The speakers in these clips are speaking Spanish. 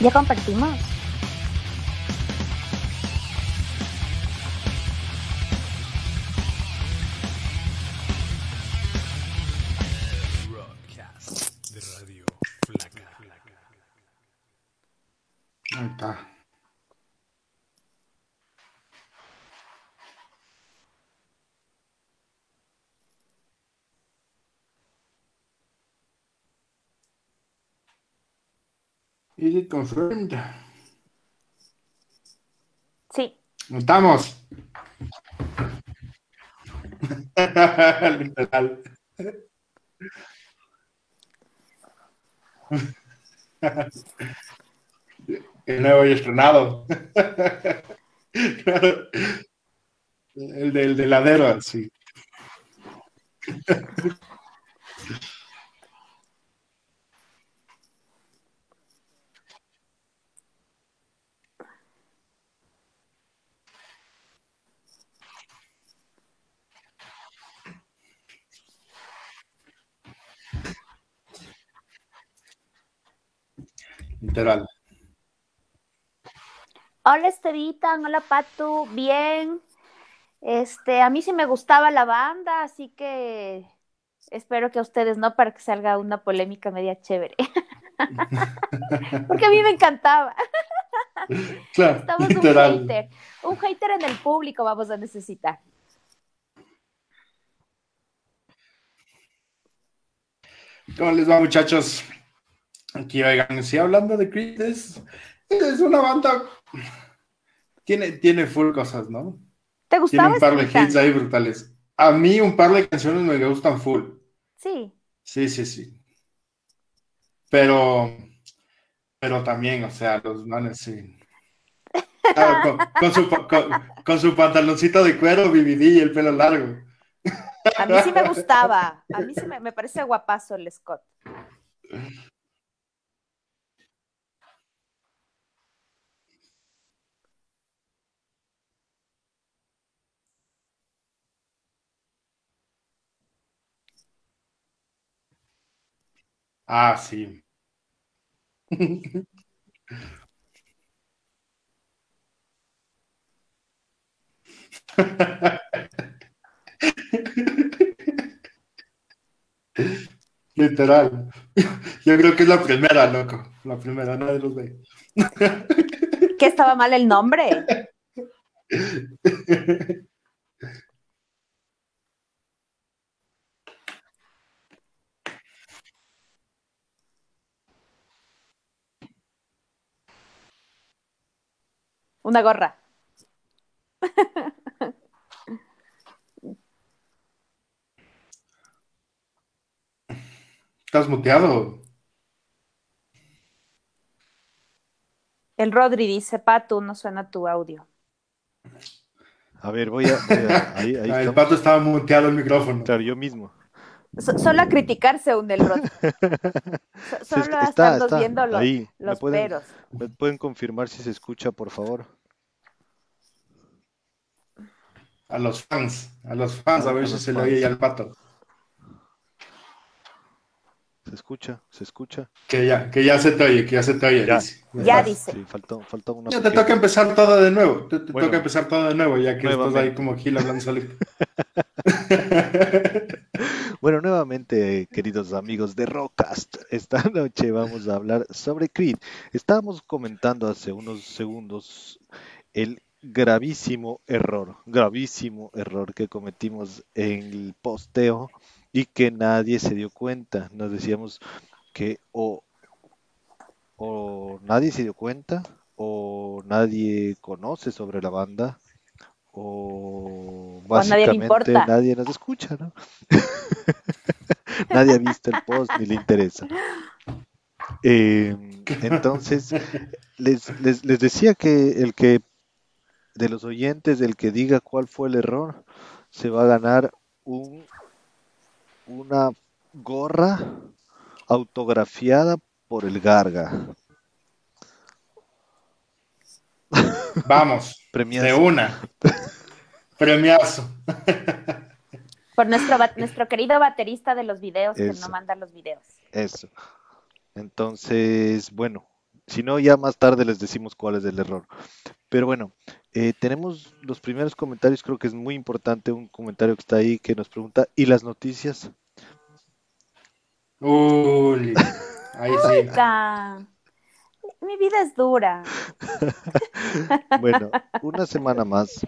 Ya compartimos. Is it confirmed? Sí. Estamos. Literal. El nuevo y estrenado. El del de heladero, sí. Literal. Hola Estevitan, hola Patu, bien. Este, a mí sí me gustaba la banda, así que espero que a ustedes no para que salga una polémica media chévere. Porque a mí me encantaba. Claro, Estamos un literal. hater. Un hater en el público vamos a necesitar. ¿Cómo les va, muchachos? Aquí, oigan, sí, hablando de Creed, es, es una banda. Tiene, tiene full cosas, ¿no? ¿Te Tiene gustaba un par de hits ahí brutales. A mí, un par de canciones me gustan full. Sí. Sí, sí, sí. Pero, pero también, o sea, los manes sí. Ah, con, con su, con, con su pantaloncito de cuero, BBD y el pelo largo. A mí sí me gustaba. A mí sí me, me parece guapazo el Scott. Ah, sí. Literal. Yo creo que es la primera, loco. La primera, nadie los ve. ¿Qué estaba mal el nombre? Una gorra. ¿Estás muteado? El Rodri dice, Patu, no suena tu audio. A ver, voy a. voy a- ahí, ahí Ah, el pato estaba muteado el micrófono. Claro, yo mismo. So- solo a criticar se une el. So- Sí, solo está- a estarnos está viendo los, ahí. ¿Me los pueden, peros. me pueden confirmar si se escucha, por favor? A los fans, a los fans, a A ver si se le oye ya al pato. ¿Se escucha? ¿Se escucha? Que ya, que ya se te oye, que ya se te oye. Ya. dice. Ya dice. Sí, faltó, faltó una. Ya te pequeña- toca empezar todo de nuevo. Te, te Bueno. toca empezar todo de nuevo, ya que estás ahí como Gil hablando solito. Bueno, nuevamente, queridos amigos de Rockcast, esta noche vamos a hablar sobre Creed. Estábamos comentando hace unos segundos el gravísimo error, gravísimo error que cometimos en el posteo y que nadie se dio cuenta. Nos decíamos que o, o nadie se dio cuenta o nadie conoce sobre la banda o nadie básicamente importa. nadie nos escucha, ¿no? Nadie ha visto el post ni le interesa. Eh, entonces, les, les, les decía que el que de los oyentes, el que diga cuál fue el error, se va a ganar un, una gorra autografiada por el Garga. Vamos, Premiazo. de una. Premiazo. Por nuestro, nuestro querido baterista de los videos que Eso. no manda los videos. Eso. Entonces, bueno, Si no, ya más tarde les decimos cuál es el error. Pero bueno, eh, tenemos los primeros comentarios, creo que es muy importante un comentario que está ahí que nos pregunta, ¿y las noticias? Uy, ahí sí. Mi vida es dura. Bueno, una semana más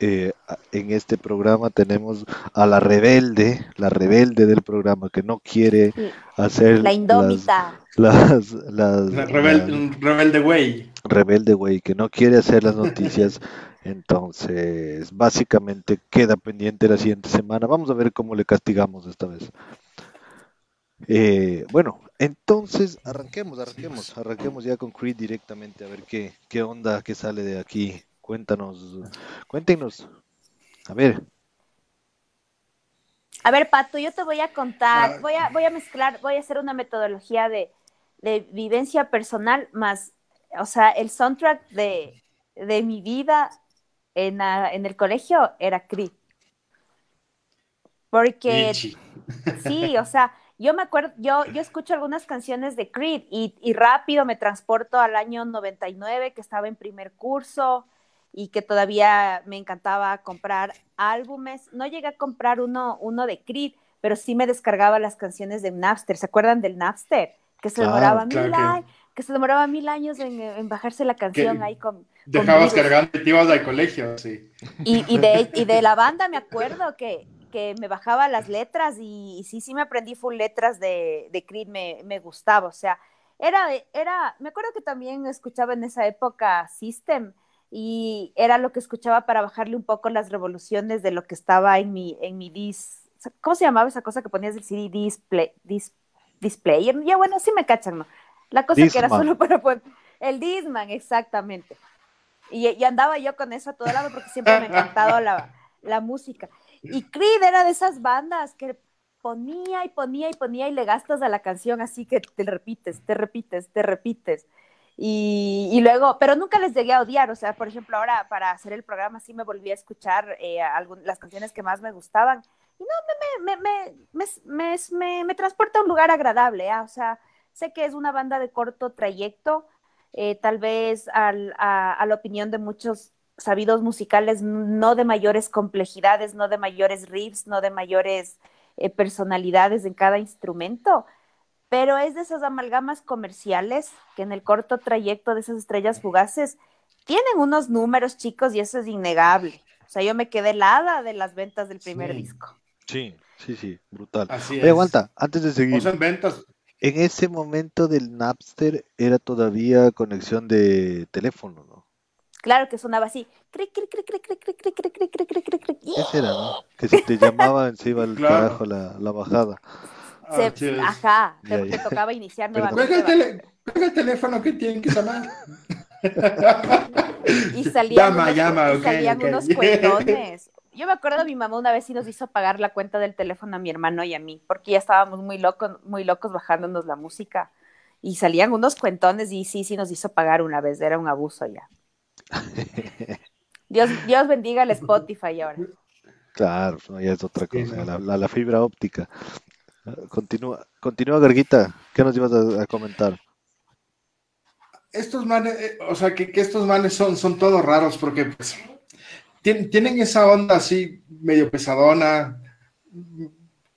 eh, en este programa tenemos a la rebelde, la rebelde del programa que no quiere Sí, hacer La las, indómita. las, Rebel- la- rebelde güey. rebelde, güey, que no quiere hacer las noticias. Entonces, básicamente queda pendiente la siguiente semana. Vamos a ver cómo le castigamos esta vez. Eh, bueno, entonces arranquemos, arranquemos, arranquemos ya con Creed directamente a ver qué, qué onda, qué sale de aquí. Cuéntanos, cuéntenos. A ver, A ver, Pato, yo te voy a contar, Ah. voy a, voy a mezclar, voy a hacer una metodología de, de vivencia personal más, o sea, el soundtrack de, de mi vida en, la- en el colegio era Creed. Porque Ichi. Sí, o sea, yo me acuerdo, yo, yo escucho algunas canciones de Creed y, y rápido me transporto al año 99, que estaba en primer curso y que todavía me encantaba comprar álbumes. No llegué a comprar uno, uno de Creed, pero sí me descargaba las canciones de Napster. ¿Se acuerdan del Napster? Que se Claro, demoraba claro mil que- años. Que se demoraba mil años en, en bajarse la canción Que- ahí con, Dejabas virus. cargando y te ibas al colegio, sí. y, y de, y de la banda me acuerdo que, que me bajaba las letras y, y sí, sí me aprendí full letras de, de Creed, me, me gustaba, o sea, era, era, me acuerdo que también escuchaba en esa época System y era lo que escuchaba para bajarle un poco las revoluciones de lo que estaba en mi, en mi dis, ¿cómo se llamaba esa cosa que ponías del CD? Display, dis, display, ya bueno, sí me cachan, ¿no? La cosa que era solo para poner, el Disman, exactamente. Y, y andaba yo con eso a todo lado porque siempre me ha encantado la, la música. Y Creed era de esas bandas que ponía y ponía y ponía y le gastas a la canción así que te repites, te repites, te repites. Y, luego, pero nunca les llegué a odiar, o sea, por ejemplo, ahora para hacer el programa sí me volví a escuchar eh, algún- las canciones que más me gustaban. Y no, me, me, me, me, transporta a un lugar agradable, ¿ah? o sea, sé que es una banda de corto trayecto, eh, tal vez al- a, a la opinión de muchos sabidos musicales, no de mayores complejidades, no de mayores riffs, no de mayores eh, personalidades en cada instrumento, pero es de esas amalgamas comerciales que en el corto trayecto de esas estrellas fugaces tienen unos números chicos y eso es innegable. O sea, yo me quedé helada de las ventas del primer Sí. disco. sí, sí, sí, brutal. Así Oye, es. aguanta, antes de seguir, O sea, en ventas. en ese momento del Napster era todavía conexión de teléfono, ¿no? Claro que sonaba así. Cric, cric, cric, cric, cric, cric, cric, cric, cric, cric, cric, cric, cric. Ese era, ¿no? Que si te llamaban se iba al Claro. carajo la, la bajada. Se- es. ajá, Ya, te, tocaba iniciar nuevamente. Cuelga el, tele- el teléfono que tiene que sonar. Y salían, Llama, unos, llama, y salían unos cuentones. Yo me acuerdo, mi mamá una vez sí nos hizo pagar la cuenta del teléfono a mi hermano y a mí, porque ya estábamos muy locos, muy locos bajándonos la música. Y salían unos cuentones y sí, sí nos hizo pagar una vez, era un abuso ya. Dios, Dios bendiga el Spotify ahora. Claro, ya es otra Sí, cosa, no. la, la- la fibra óptica. Continúa, continúa Garguita, ¿qué nos ibas a, comentar? Estos manes, eh, o sea, que, que estos manes son, son todos raros porque pues, tien- tienen esa onda así medio pesadona,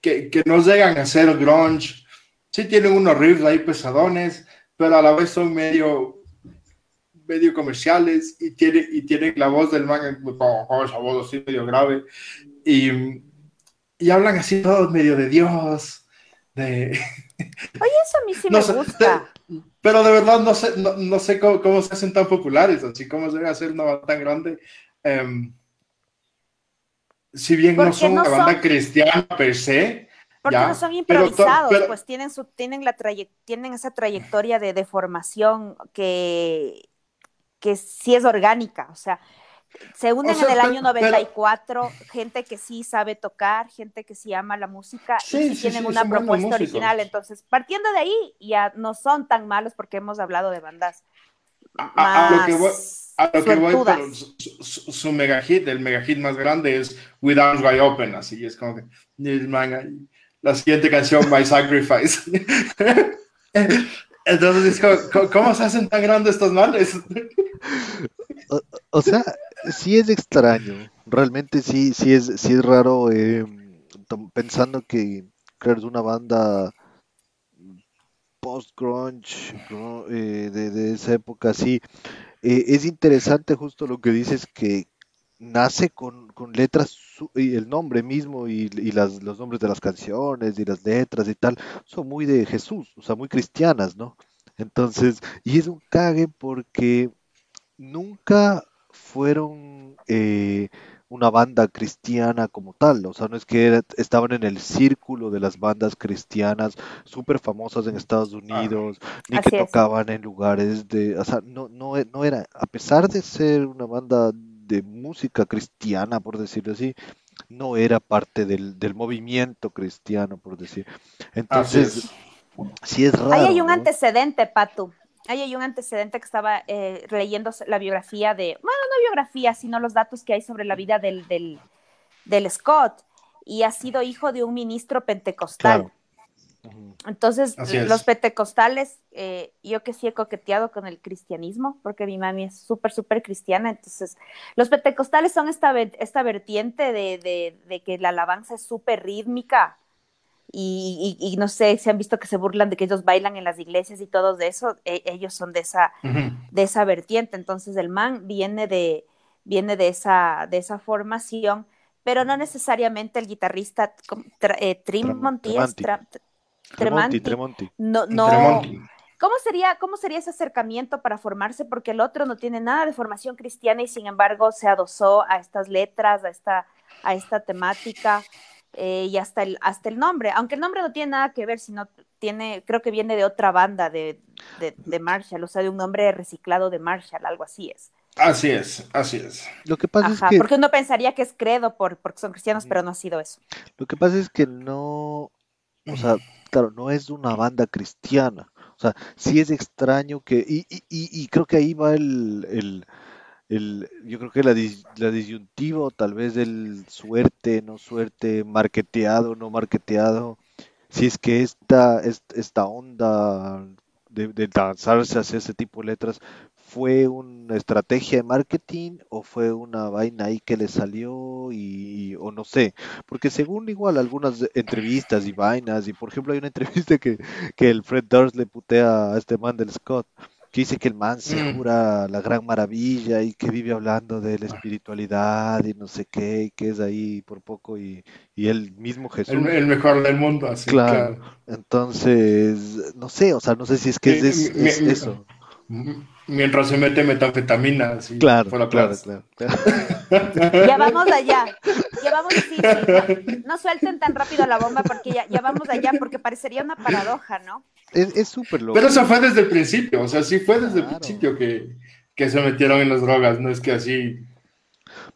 que, que nos llegan a hacer grunge. Sí tienen unos riffs ahí pesadones, pero a la vez son medio medio comerciales y, tiene, y tienen la voz del man, oh, esa voz así medio grave, y, y hablan así todos medio de Dios, de... Eso a mí sí No me sé, gusta. Pero de verdad no sé, no, no sé cómo, cómo se hacen tan populares, así cómo se debe hacer una banda tan grande. Em, si bien no son no una banda son- cristiana per se, Porque ya, no son improvisados, pero- pues tienen su, tienen la tienen esa trayectoria de, de formación que, que sí es orgánica, o sea, se unen sea, en el pero- año 94, gente que sí sabe tocar, gente que sí ama la música Sí, y sí, sí, tienen sí, una propuesta original, entonces partiendo de ahí ya no son tan malos porque hemos hablado de bandas a, a- a lo que voy, más a lo que voy, suertudas. pero su, su- su mega hit, el mega hit más grande es With Arms Wide Open, así es como que la siguiente canción, My Sacrifice. Entonces, ¿cómo, cómo se hacen tan grandes estos males? O, o sea, sí es extraño. Realmente sí, sí es, sí es raro eh, pensando que, es una banda post-grunge gru- eh, de, de esa época, sí. Eh, es interesante justo lo que dices que nace con, con letras y el nombre mismo y, y las, los nombres de las canciones y las letras y tal son muy de Jesús, o sea, muy cristianas, ¿no? Entonces, y es un cague porque nunca fueron eh, una banda cristiana como tal, o sea, no es que era- estaban en el círculo de las bandas cristianas súper famosas en Estados Unidos, ni que es. tocaban en lugares de, o sea, no, no, no era, a pesar de ser una banda de música cristiana, por decirlo así, no era parte del, del movimiento cristiano, por decir. Entonces, es. sí es raro, Ahí hay un ¿no? antecedente, Patu. Ahí hay un antecedente que estaba eh, leyendo la biografía de, bueno, no biografía, sino los datos que hay sobre la vida del, del, del Scott. Y ha sido hijo de un ministro pentecostal. Claro. Entonces, los pentecostales, eh, yo que sí he coqueteado con el cristianismo, porque mi mami es súper, súper cristiana, entonces, los pentecostales son esta, esta vertiente de, de- de que la alabanza es súper rítmica y, y- y no sé, se han visto que se burlan de que ellos bailan en las iglesias y todo de eso, e- ellos son de esa, Ujú. de esa vertiente, entonces el man viene de, viene de esa, de esa formación, pero no necesariamente el guitarrista eh, Tremonti. Tra- Tremonti. Tremonti. no, no, Tremonti. ¿Cómo sería, ¿Cómo sería ese acercamiento para formarse? Porque el otro no tiene nada de formación cristiana y sin embargo se adosó a estas letras, a esta, a esta temática eh, y hasta el, hasta el nombre. Aunque el nombre no tiene nada que ver, sino tiene, creo que viene de otra banda de, de, de Marshall, o sea, de un nombre reciclado de Marshall, algo así es. Así es, así es. Lo que pasa Ajá, es que porque uno pensaría que es credo por, porque son cristianos, pero no ha sido eso. Lo que pasa es que no, o sea, claro, no es una banda cristiana. O sea, sí es extraño que, y, y, y- y creo que ahí va el, el, el- yo creo que la, dis- la disyuntiva, tal vez el suerte, no suerte, marketeado, no marketeado. Si es que esta, es- esta onda de, de lanzarse hacia ese tipo de letras fue una estrategia de marketing o fue una vaina ahí que le salió y, o no sé. Porque según igual algunas entrevistas y vainas, y por ejemplo hay una entrevista que, que el Fred Durst le putea a este man del Scott, que dice que el man se Mm. jura la gran maravilla y que vive hablando de la espiritualidad y no sé qué, y que es ahí por poco y, y el mismo Jesús. El, el mejor del mundo, así, Claro. claro. Entonces, no sé, o sea, no sé si es que es, es- es eso. Mientras se mete metanfetamina, así, Claro, fuera claro, claro. Ya vamos allá. Ya vamos, sí, sí, no, no suelten tan rápido la bomba porque ya, ya vamos allá, porque parecería una paradoja, ¿no? Es es súper loco. Pero eso fue desde el principio, o sea, sí fue desde el principio que, que se metieron en las drogas, no es que así.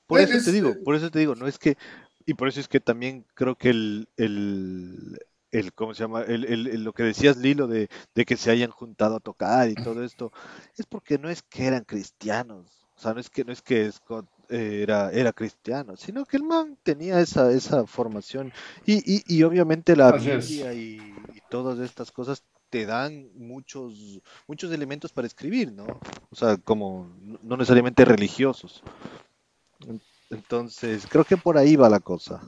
Por eso Es- te digo, por eso te digo, no es que, y por eso es que también creo que el, el, el ¿cómo se llama? El, el- el- lo que decías, Lilo, de, de que se hayan juntado a tocar y todo esto, es porque no es que eran cristianos, o sea, no es que, no es que Scott eh, era, era cristiano, sino que el man tenía esa, esa formación y, y, y obviamente la. Biblia y, y todas estas cosas te dan muchos, muchos elementos para escribir, ¿no? O sea, como no necesariamente religiosos. Entonces, creo que por ahí va la cosa.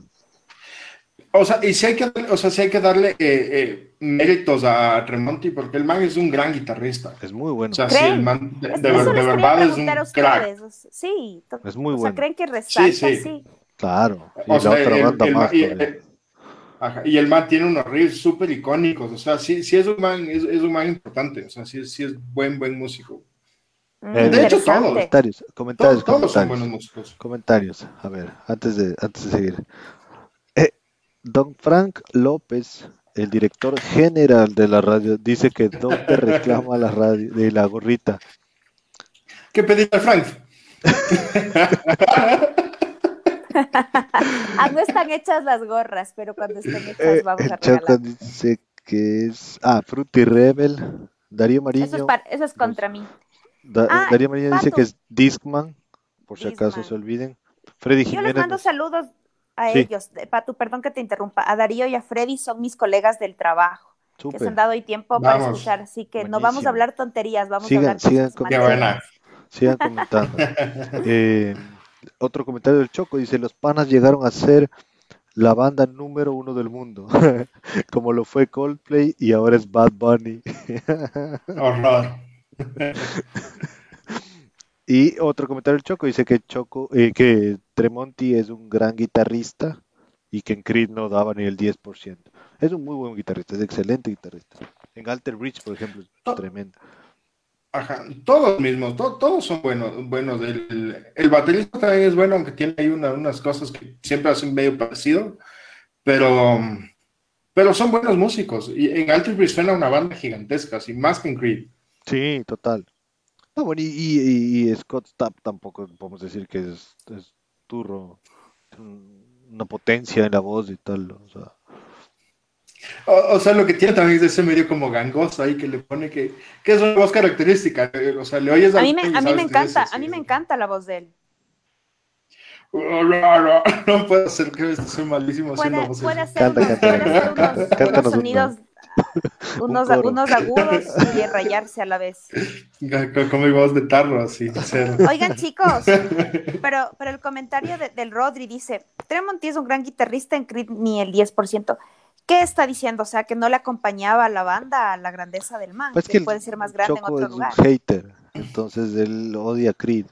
O sea, y sí hay que, o sea, sí hay que darle eh, eh, méritos a Tremonti, porque el man es un gran guitarrista. Es muy bueno. O sea, sí, ¿Creen? el man de, Es- de de verdad es un crack. ustedes. o sea, Sí, Es muy o sea, bueno. ¿creen que resalta? Sí, Sí, sí. Claro. Y O la sea, otra el- banda el más man- y, eh, ajá, y el man tiene unos riffs súper icónicos, o sea, sí, sí es un man, es, es un man importante, o sea, sí, sí es buen, buen músico. Mm, Eh, de hecho, todos. Comentarios, comentarios, Todos, todos son comentarios. buenos músicos. Comentarios. A ver, antes de, antes de seguir. Eh, don Frank López, el director general de la radio, dice que dónde reclama la radio de la gorrita. ¿Qué pedir al Frank? Ah, no están hechas las gorras, pero cuando estén hechas Eh, vamos el a regalar. dice que es. Ah, Fruity Rebel. Darío Eso es, Mariño. para- eso es contra mí. Da- Ah, Darío Mariño dice que es Discman, por si acaso se olviden. Freddy Yo les Jiménez. mando nos- saludos a Sí. ellos. Patu, perdón que te interrumpa. A Darío y a Freddy son mis colegas del trabajo. que se han dado hoy tiempo para escuchar. Así que no vamos a hablar tonterías, vamos a hablar sigan, comentando. sigan comentando. Eh, otro comentario del Choco dice: Los panas llegaron a ser la banda número uno del mundo, como lo fue Coldplay y ahora es Bad Bunny. Horror. y otro comentario del Choco dice que Choco, eh, que Tremonti es un gran guitarrista y que en Creed no daba ni el 10%. Es un muy buen guitarrista, es excelente guitarrista. En Alter Bridge, por ejemplo, es tremendo. Ajá, todos mismos, todos son buenos. buenos. El, el, baterista también es bueno, aunque tiene ahí unas cosas que siempre hacen medio parecido, pero, pero son buenos músicos. Y en Alter Bridge suena una banda gigantesca, así más que en Creed. Sí, total. Bueno, y, Scott Stapp tampoco podemos decir que es, es turro una potencia en la voz y tal. O sea. O, sea, lo que tiene también es ese medio como gangoso ahí que le pone que, que es una voz característica. O sea, le oyes a, mí me, a mí me encanta, a mí me encanta la voz de él. No, no, no puedo hacer que soy malísimo haciendo voces. Puede hacer, unos, unos, sonidos, unos, unos, agudos y rayarse a la vez. Como mi voz de tarro, así. Oigan, chicos, pero, pero el comentario del Rodri dice: Tremonti es un gran guitarrista en Creed ni el 10%. ¿Qué está diciendo? O sea, que no le acompañaba a la banda a la grandeza del man, pues que, puede ser más grande en otro lugar. Es un hater, entonces él odia a Creed.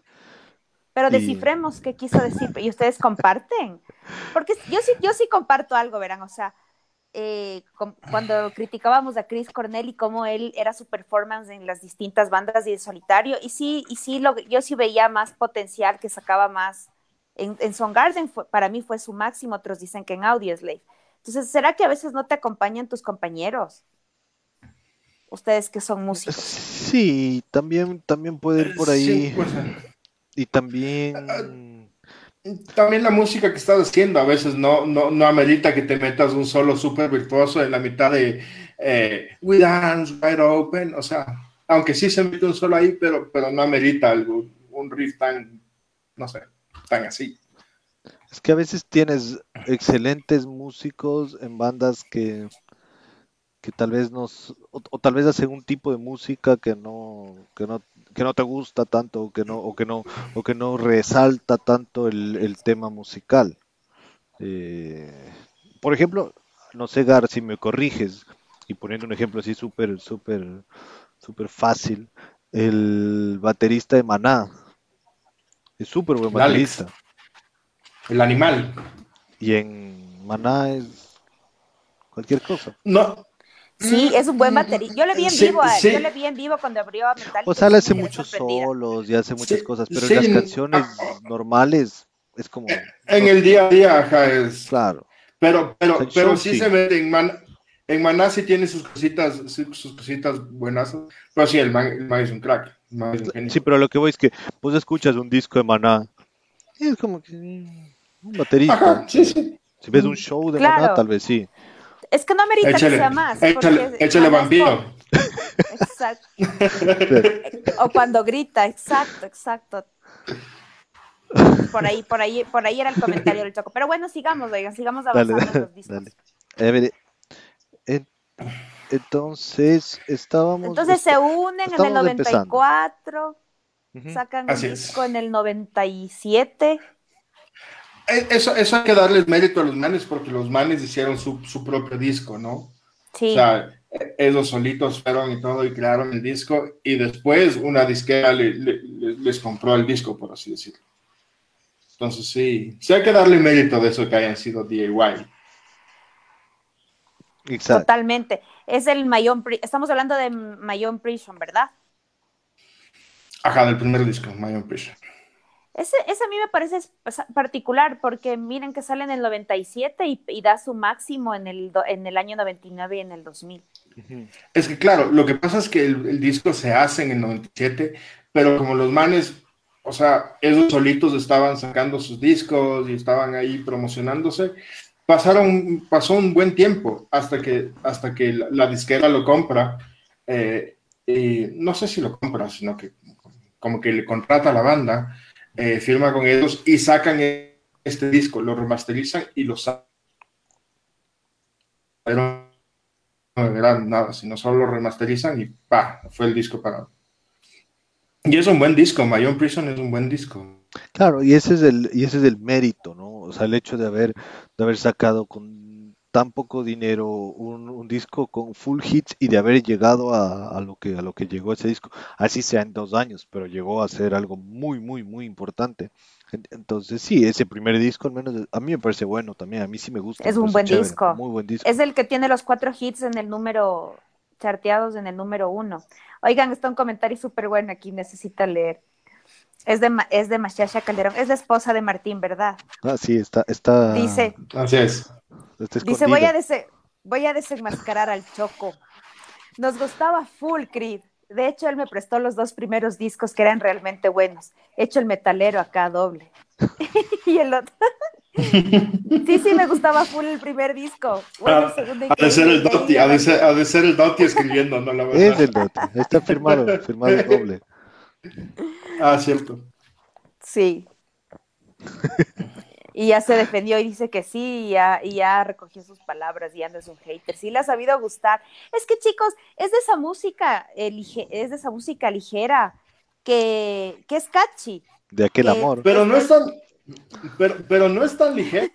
Pero descifremos qué quiso decir y ustedes comparten. Porque yo sí, yo sí comparto algo, verán, o sea, eh, cuando criticábamos a Chris Cornell y cómo él era su performance en las distintas bandas y de solitario, y sí, y sí lo, yo sí veía más potencial, que sacaba más. En, en Song Garden para mí fue su máximo, otros dicen que en Audioslave. Entonces, ¿será que a veces no te acompañan tus compañeros? Ustedes que son músicos. Sí, también, también puede ir por ahí. Pues, y también. También la música que estás haciendo a veces no, no, no amerita que te metas un solo súper virtuoso en la mitad de eh, We Dance, Wide Open. O sea, aunque sí se mete un solo ahí, pero, pero no amerita algo, un riff tan, no sé, tan así. Es que a veces tienes excelentes músicos en bandas que, que tal vez nos, o, tal vez hacen un tipo de música que no, que no, que no te gusta tanto, o que no, o que no, o que no resalta tanto el, tema musical. Eh, por ejemplo, no sé, Gar, si me corriges, y poniendo un ejemplo así súper, súper, súper fácil, el baterista de Maná. Es súper buen baterista. El animal. Y en Maná es cualquier cosa. No. Sí, es un buen mm, baterista. Yo le vi en vivo, yo le vi en vivo cuando abrió a Metal. O sea, le hace muchos solos y hace muchas cosas, pero en las canciones normales es como. En el día a día, ajá, es. Claro. Pero, pero, pero sí, se mete en Maná. En Maná sí tiene sus cositas, sus cositas buenas, pero sí, el man, es un crack. sí, pero lo que voy es que vos escuchas un disco de Maná y es como que un baterista. sí, sí. Si ves un show de claro. tal vez sí. Es que no merita que sea más. Échale, échale vampiro. Exacto. o cuando grita, exacto, exacto. Por ahí, por ahí, por ahí era el comentario del Choco. Pero bueno, sigamos, oigan, sigamos avanzando dale, los discos. Dale. entonces, estábamos. Entonces se unen en el 94, sacan un disco en el 97. Eh, eso, eso hay que darles mérito a los manes porque los manes hicieron su, propio disco, ¿no? Sí. O sea, ellos solitos fueron y todo y crearon el disco y después una disquera les compró el disco, por así decirlo. Entonces sí, sí hay que darle mérito de eso que hayan sido DIY. Exacto. Totalmente. Es el Mayon, estamos hablando de Mayon Prison, ¿verdad? Ajá, del primer disco, Mayon Prison. Ese, ese, a mí me parece particular porque miren que sale en el 97 y, y da su máximo en el, en el año 99 y en el 2000. Es que claro, lo que pasa es que el, disco se hace en el 97, pero como los manes, o sea, esos solitos estaban sacando sus discos y estaban ahí promocionándose, pasaron, pasó un buen tiempo hasta que, hasta que la, disquera lo compra. Eh, y no sé si lo compra, sino que como que le contrata a la banda eh, firma con ellos y sacan este disco, lo remasterizan y lo sacan. era nada, sino solo lo remasterizan y pa, fue el disco para. Y es un buen disco, My Own Prison es un buen disco. Claro, y ese es el, y ese es el mérito, ¿no? O sea, el hecho de haber, de haber sacado con tan poco dinero un, un disco con full hits y de haber llegado a, a lo que a lo que llegó ese disco, así sea en dos años, pero llegó a ser algo muy, muy, muy importante. En- Entonces, sí, ese primer disco, al menos a mí me parece bueno también, a mí sí me gusta. Es un buen chévere, disco. Muy buen disco. Es el que tiene los cuatro hits en el número, charteados en el número uno. Oigan, está un comentario súper bueno aquí, necesita leer. Es de, Ma- es de Machacha Calderón, es la esposa de Martín, ¿verdad? Ah, sí, está, está, Dice, Así es. Está dice voy, a voy a desenmascarar al Choco. Nos gustaba full Creed. De hecho, él me prestó los dos primeros discos que eran realmente buenos. Hecho el metalero acá doble. y el otro. sí, sí, me gustaba full el primer disco. Bueno, el segundo Ha de ser el Dotti, ahí ha de ya ser, ha de ser el Dotti escribiendo, ¿no? La Es el Dota, está firmado, firmado doble. Ah, cierto. Sí. Y ya se defendió y dice que sí, y ya, y ya recogió sus palabras y ya no es un hater. Sí le ha sabido gustar. Es que chicos, es de esa música, eh, lige- es de esa música ligera que, que es catchy. De aquel Que- amor. Pero no es tan. Pero, pero no es tan ligera.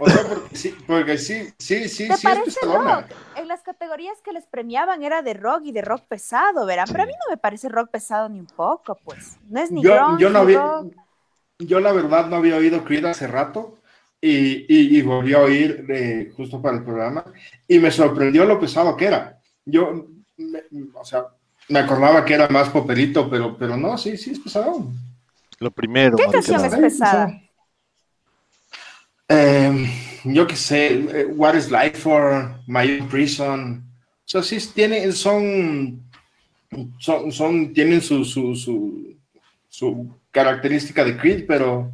O sea, porque sí, porque sí, sí, sí, ¿Te sí es parece pesadona. rock? En las categorías que les premiaban era de rock y de rock pesado, ¿verán? Pero a mí no me parece rock pesado ni un poco, pues. No es ni Yo, grunge, yo no ni había, rock. Yo la verdad no había oído Creed hace rato y, y, y volví a oír eh, justo para el programa y me sorprendió lo pesado que era. Yo, me- o sea, me acordaba que era más popelito, pero, pero no, sí, sí es pesado. Lo primero, ¿Qué canción es pesada? Eh, yo qué sé, eh, What is Life for My Own Prison. O sea, sí tienen, son, son, son tienen su, su, su, su característica de Creed, pero,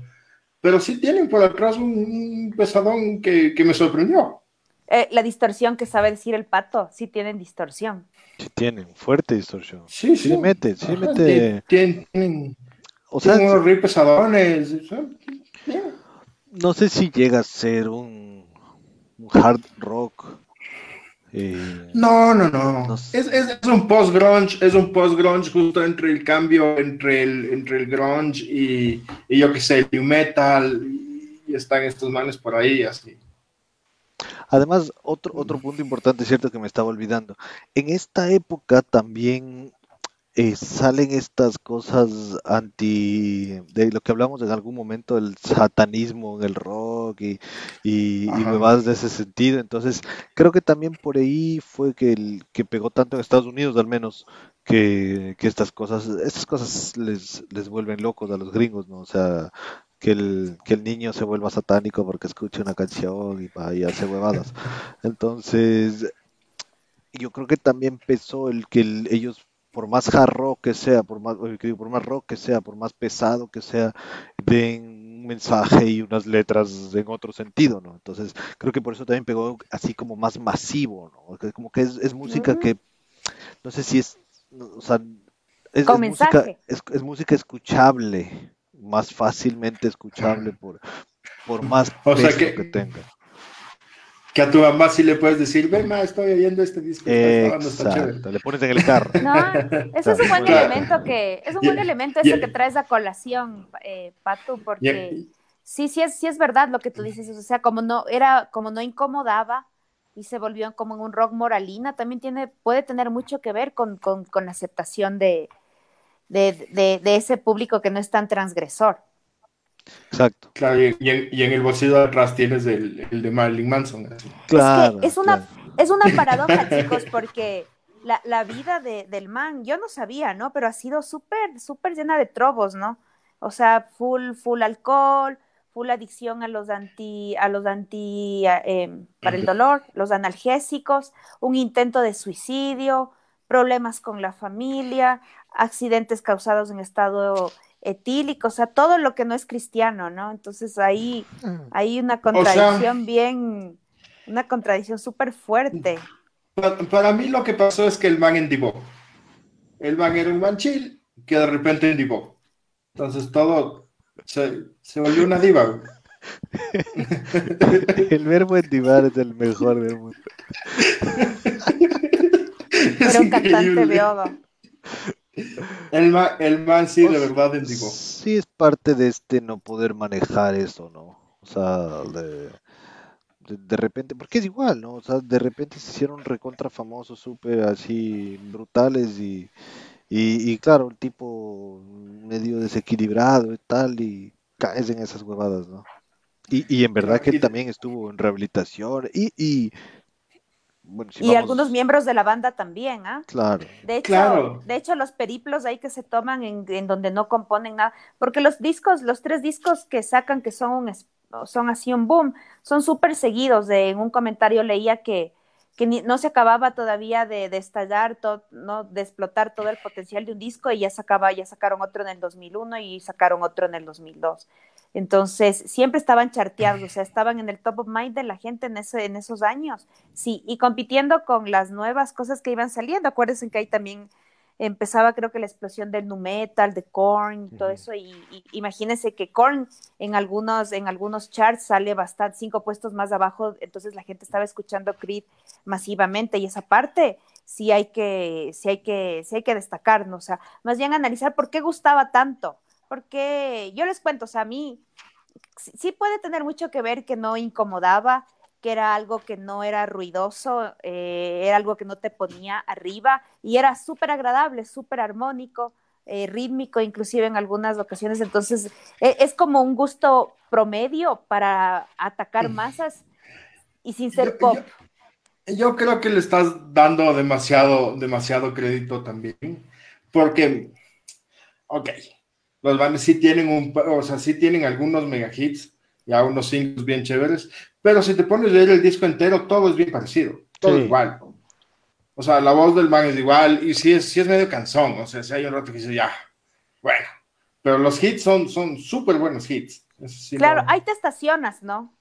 pero sí tienen por atrás un, un pesadón que, que me sorprendió. Eh, la distorsión que sabe decir el pato, sí tienen distorsión. Sí tienen fuerte distorsión. Sí, Sí le mete, sí Ajá, mete. Tienen, tienen, O sea, tienen unos riffs pesadones. no sé si llega a ser un, un hard rock. Eh, No, no, no. No sé. Es, es- es un post-grunge, es un post-grunge justo entre el cambio entre el, entre el grunge y, y yo qué sé, el new metal, y, están estos manes por ahí, así. Además, otro, otro punto importante, cierto, que me estaba olvidando. En esta época también eh, salen estas cosas anti, de lo que hablamos en algún momento, el satanismo en el rock y, y, y Ajá. huevadas de ese sentido. Entonces, creo que también por ahí fue que, el, que pegó tanto en Estados Unidos, al menos, que, que estas cosas, estas cosas les, les vuelven locos a los gringos, ¿no? O sea, que el, que el niño se vuelva satánico porque escucha una canción y, va y hace huevadas. Entonces, yo creo que también pesó el que el- ellos, por más hard rock que sea, por más, por más rock que sea, por más pesado que sea, den un mensaje y unas letras en otro sentido, ¿no? Entonces, creo que por eso también pegó así como más masivo, ¿no? Como que es, es música Mm. que, no sé si es, no, o sea, es, es música, es, es música escuchable, más fácilmente escuchable por, por más O sea peso que- que tenga. Que a tu mamá sí le puedes decir, ven, ma, estoy oyendo este disco, está, está, está chévere. Exacto, le pones en el carro. No, ese es un buen Claro. elemento que, es un Y- buen elemento y- ese que traes a colación, eh, Pato, porque Y- sí, sí es, sí es verdad lo que tú dices, o sea, como no, era, como no incomodaba y se volvió como en un rock moralina, también tiene, puede tener mucho que ver con, con, con la aceptación de, de, de, de ese público que no es tan transgresor. Exacto. Claro, y, y en, y en el bolsillo de atrás tienes el, el de Marilyn Manson. así. Claro. es una, claro. es una paradoja, chicos, porque la, la vida de- del man, yo no sabía, ¿no? Pero ha sido súper, súper llena de trobos, ¿no? O sea, full, full alcohol, full adicción a los anti, a los anti, eh, para el dolor, los analgésicos, un intento de suicidio, problemas con la familia, accidentes causados en estado etílico, o sea, todo lo que no es cristiano, ¿no? Entonces ahí hay una contradicción bien, una contradicción súper fuerte. Pa- Para, mí lo que pasó es que el man endivó. El man era un man chill que de repente endivó. Entonces todo se, se volvió una diva. El verbo endivar es el mejor del mundo. Era un cantante biodo. El man, el man sí, de verdad, digo. Sí, es parte de este no poder manejar eso, ¿no? O sea, de, de, de repente, porque es igual, ¿no? O sea, de repente se hicieron recontra famosos, súper así brutales y, y, y claro, el tipo medio desequilibrado y tal, y caes en esas huevadas, ¿no? Y, y en verdad que él también estuvo en rehabilitación y, y bueno, si Y vamos- algunos miembros de la banda también, ¿ah? Claro, De hecho, Claro. de hecho, los periplos ahí que se toman en, en donde no componen nada, porque los discos, los tres discos que sacan que son un son así un boom, son súper seguidos. De, en un comentario leía que, que ni- no se acababa todavía de, de estallar, to- no, de explotar todo el potencial de un disco y ya sacaba, ya sacaron otro en el 2001 y sacaron otro en el 2002. Entonces, siempre estaban charteados, o sea, estaban en el top of mind de la gente en, ese, en esos años. Sí, y compitiendo con las nuevas cosas que iban saliendo. Acuérdense que ahí también empezaba, creo que la explosión del nu metal, de Korn, todo eso. Y, y imagínense que Korn en algunos, en algunos charts sale bastante, cinco puestos más abajo. Entonces la gente estaba escuchando Creed masivamente. Y esa parte sí hay que, sí hay que, sí hay que destacar, ¿no? O sea, más bien analizar por qué gustaba tanto. Porque yo les cuento, o sea, a mí sí puede tener mucho que ver que no incomodaba, que era algo que no era ruidoso, eh, era algo que no te ponía arriba y era súper agradable, súper armónico, eh, rítmico, inclusive en algunas ocasiones. Entonces, e- es como un gusto promedio para atacar masas y sin ser Yo- pop. yo- Yo creo que le estás dando demasiado, demasiado crédito también, porque, ok, los bands sí tienen un, o sea, sí tienen algunos mega hits, ya unos singles bien chéveres, pero si te pones a leer el disco entero, todo es bien parecido, todo Sí. igual. O sea, la voz del man es igual, y sí es, sí es medio cansón, o sea, si hay un rato que dice, ya, bueno, pero los hits son son súper buenos hits. Eso sí Claro, no- ahí te estacionas, ¿no?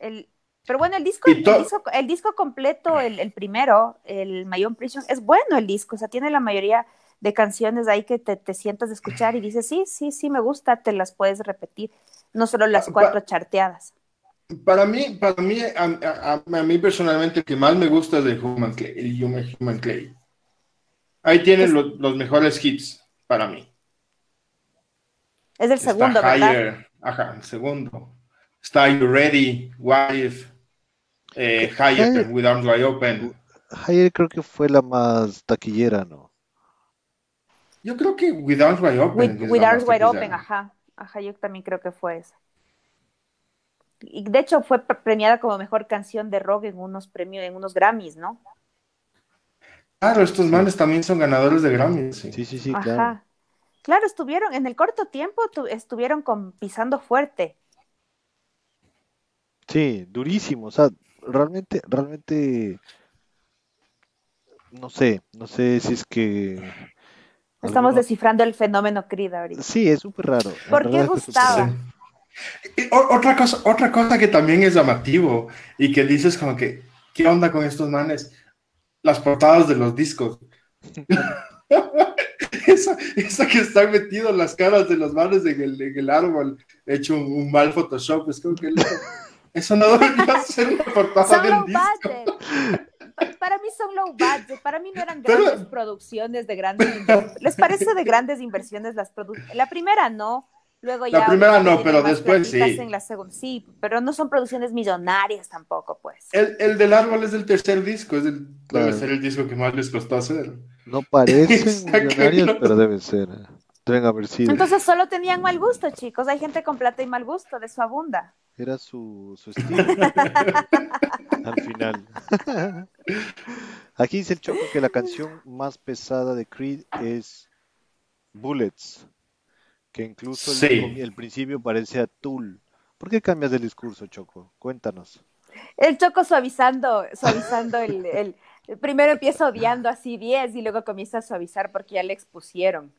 El, pero bueno, el disco, el to- disco, el disco completo, el, el primero, el My Own Prison, es bueno el disco, o sea, tiene la mayoría de canciones ahí que te, te sientas a escuchar y dices, sí, sí, sí, me gusta, te las puedes repetir, no solo las Pa- cuatro charteadas. Para mí, para mí, a, a- a- a mí personalmente, el que más me gusta es el Human Clay, el Human, Clay. Ahí tienen los, los mejores hits para mí. Es el Está segundo, ¿verdad? Higher, ajá, el segundo. Está You Ready, Wife, eh, Higher, Higher. With Arms Wide Open. Higher creo que fue la más taquillera, ¿no? Yo creo que With Arms Wide Open. With, with Arms Wide. Open, ajá. Ajá, yo también creo que fue esa. Y de hecho fue pre- premiada como mejor canción de rock en unos premios, en unos Grammys, ¿no? Claro, estos manes también son ganadores de Grammy. Sí. Sí, sí, sí, Ajá. claro. Claro, estuvieron, en el corto tiempo tu- estuvieron con, pisando fuerte. Sí, durísimo. O sea, realmente, realmente, no sé, no sé si es que Estamos algunos- descifrando el fenómeno Creed ahorita. Sí, es súper raro. ¿Por qué gustaba? otra cosa, otra cosa que también es llamativo y que dices como que, ¿qué onda con estos manes? Las portadas de los discos. esa, esa que están metidos las caras de los manes en el, en el árbol, hecho un, un mal Photoshop, es como que eso no debería ser una portada Son del disco. Pa- Para mí son low budget. Para mí no eran Pero- grandes producciones de grandes. ¿Les parece de grandes inversiones las producciones? La primera no. Luego La ya. primera obviamente, no, pero después sí. En la segunda, sí, pero no son producciones millonarias tampoco, pues. El, el del árbol es el tercer disco, es el, Claro. debe ser el disco que más les costó hacer. No parecen Exacto. millonarios, pero deben ser. Deben haber sido. Entonces solo tenían mal gusto, chicos. Hay gente con plata y mal gusto, de su abunda. Era su, su estilo. Al final. Aquí dice el Choco que la canción más pesada de Creed es Bullets, que incluso el, Sí. el principio parece a Tool. ¿Por qué cambias el discurso, Choco? Cuéntanos. El Choco suavizando, suavizando el, el- Primero empieza odiando así 10 y luego comienza a suavizar porque ya le expusieron.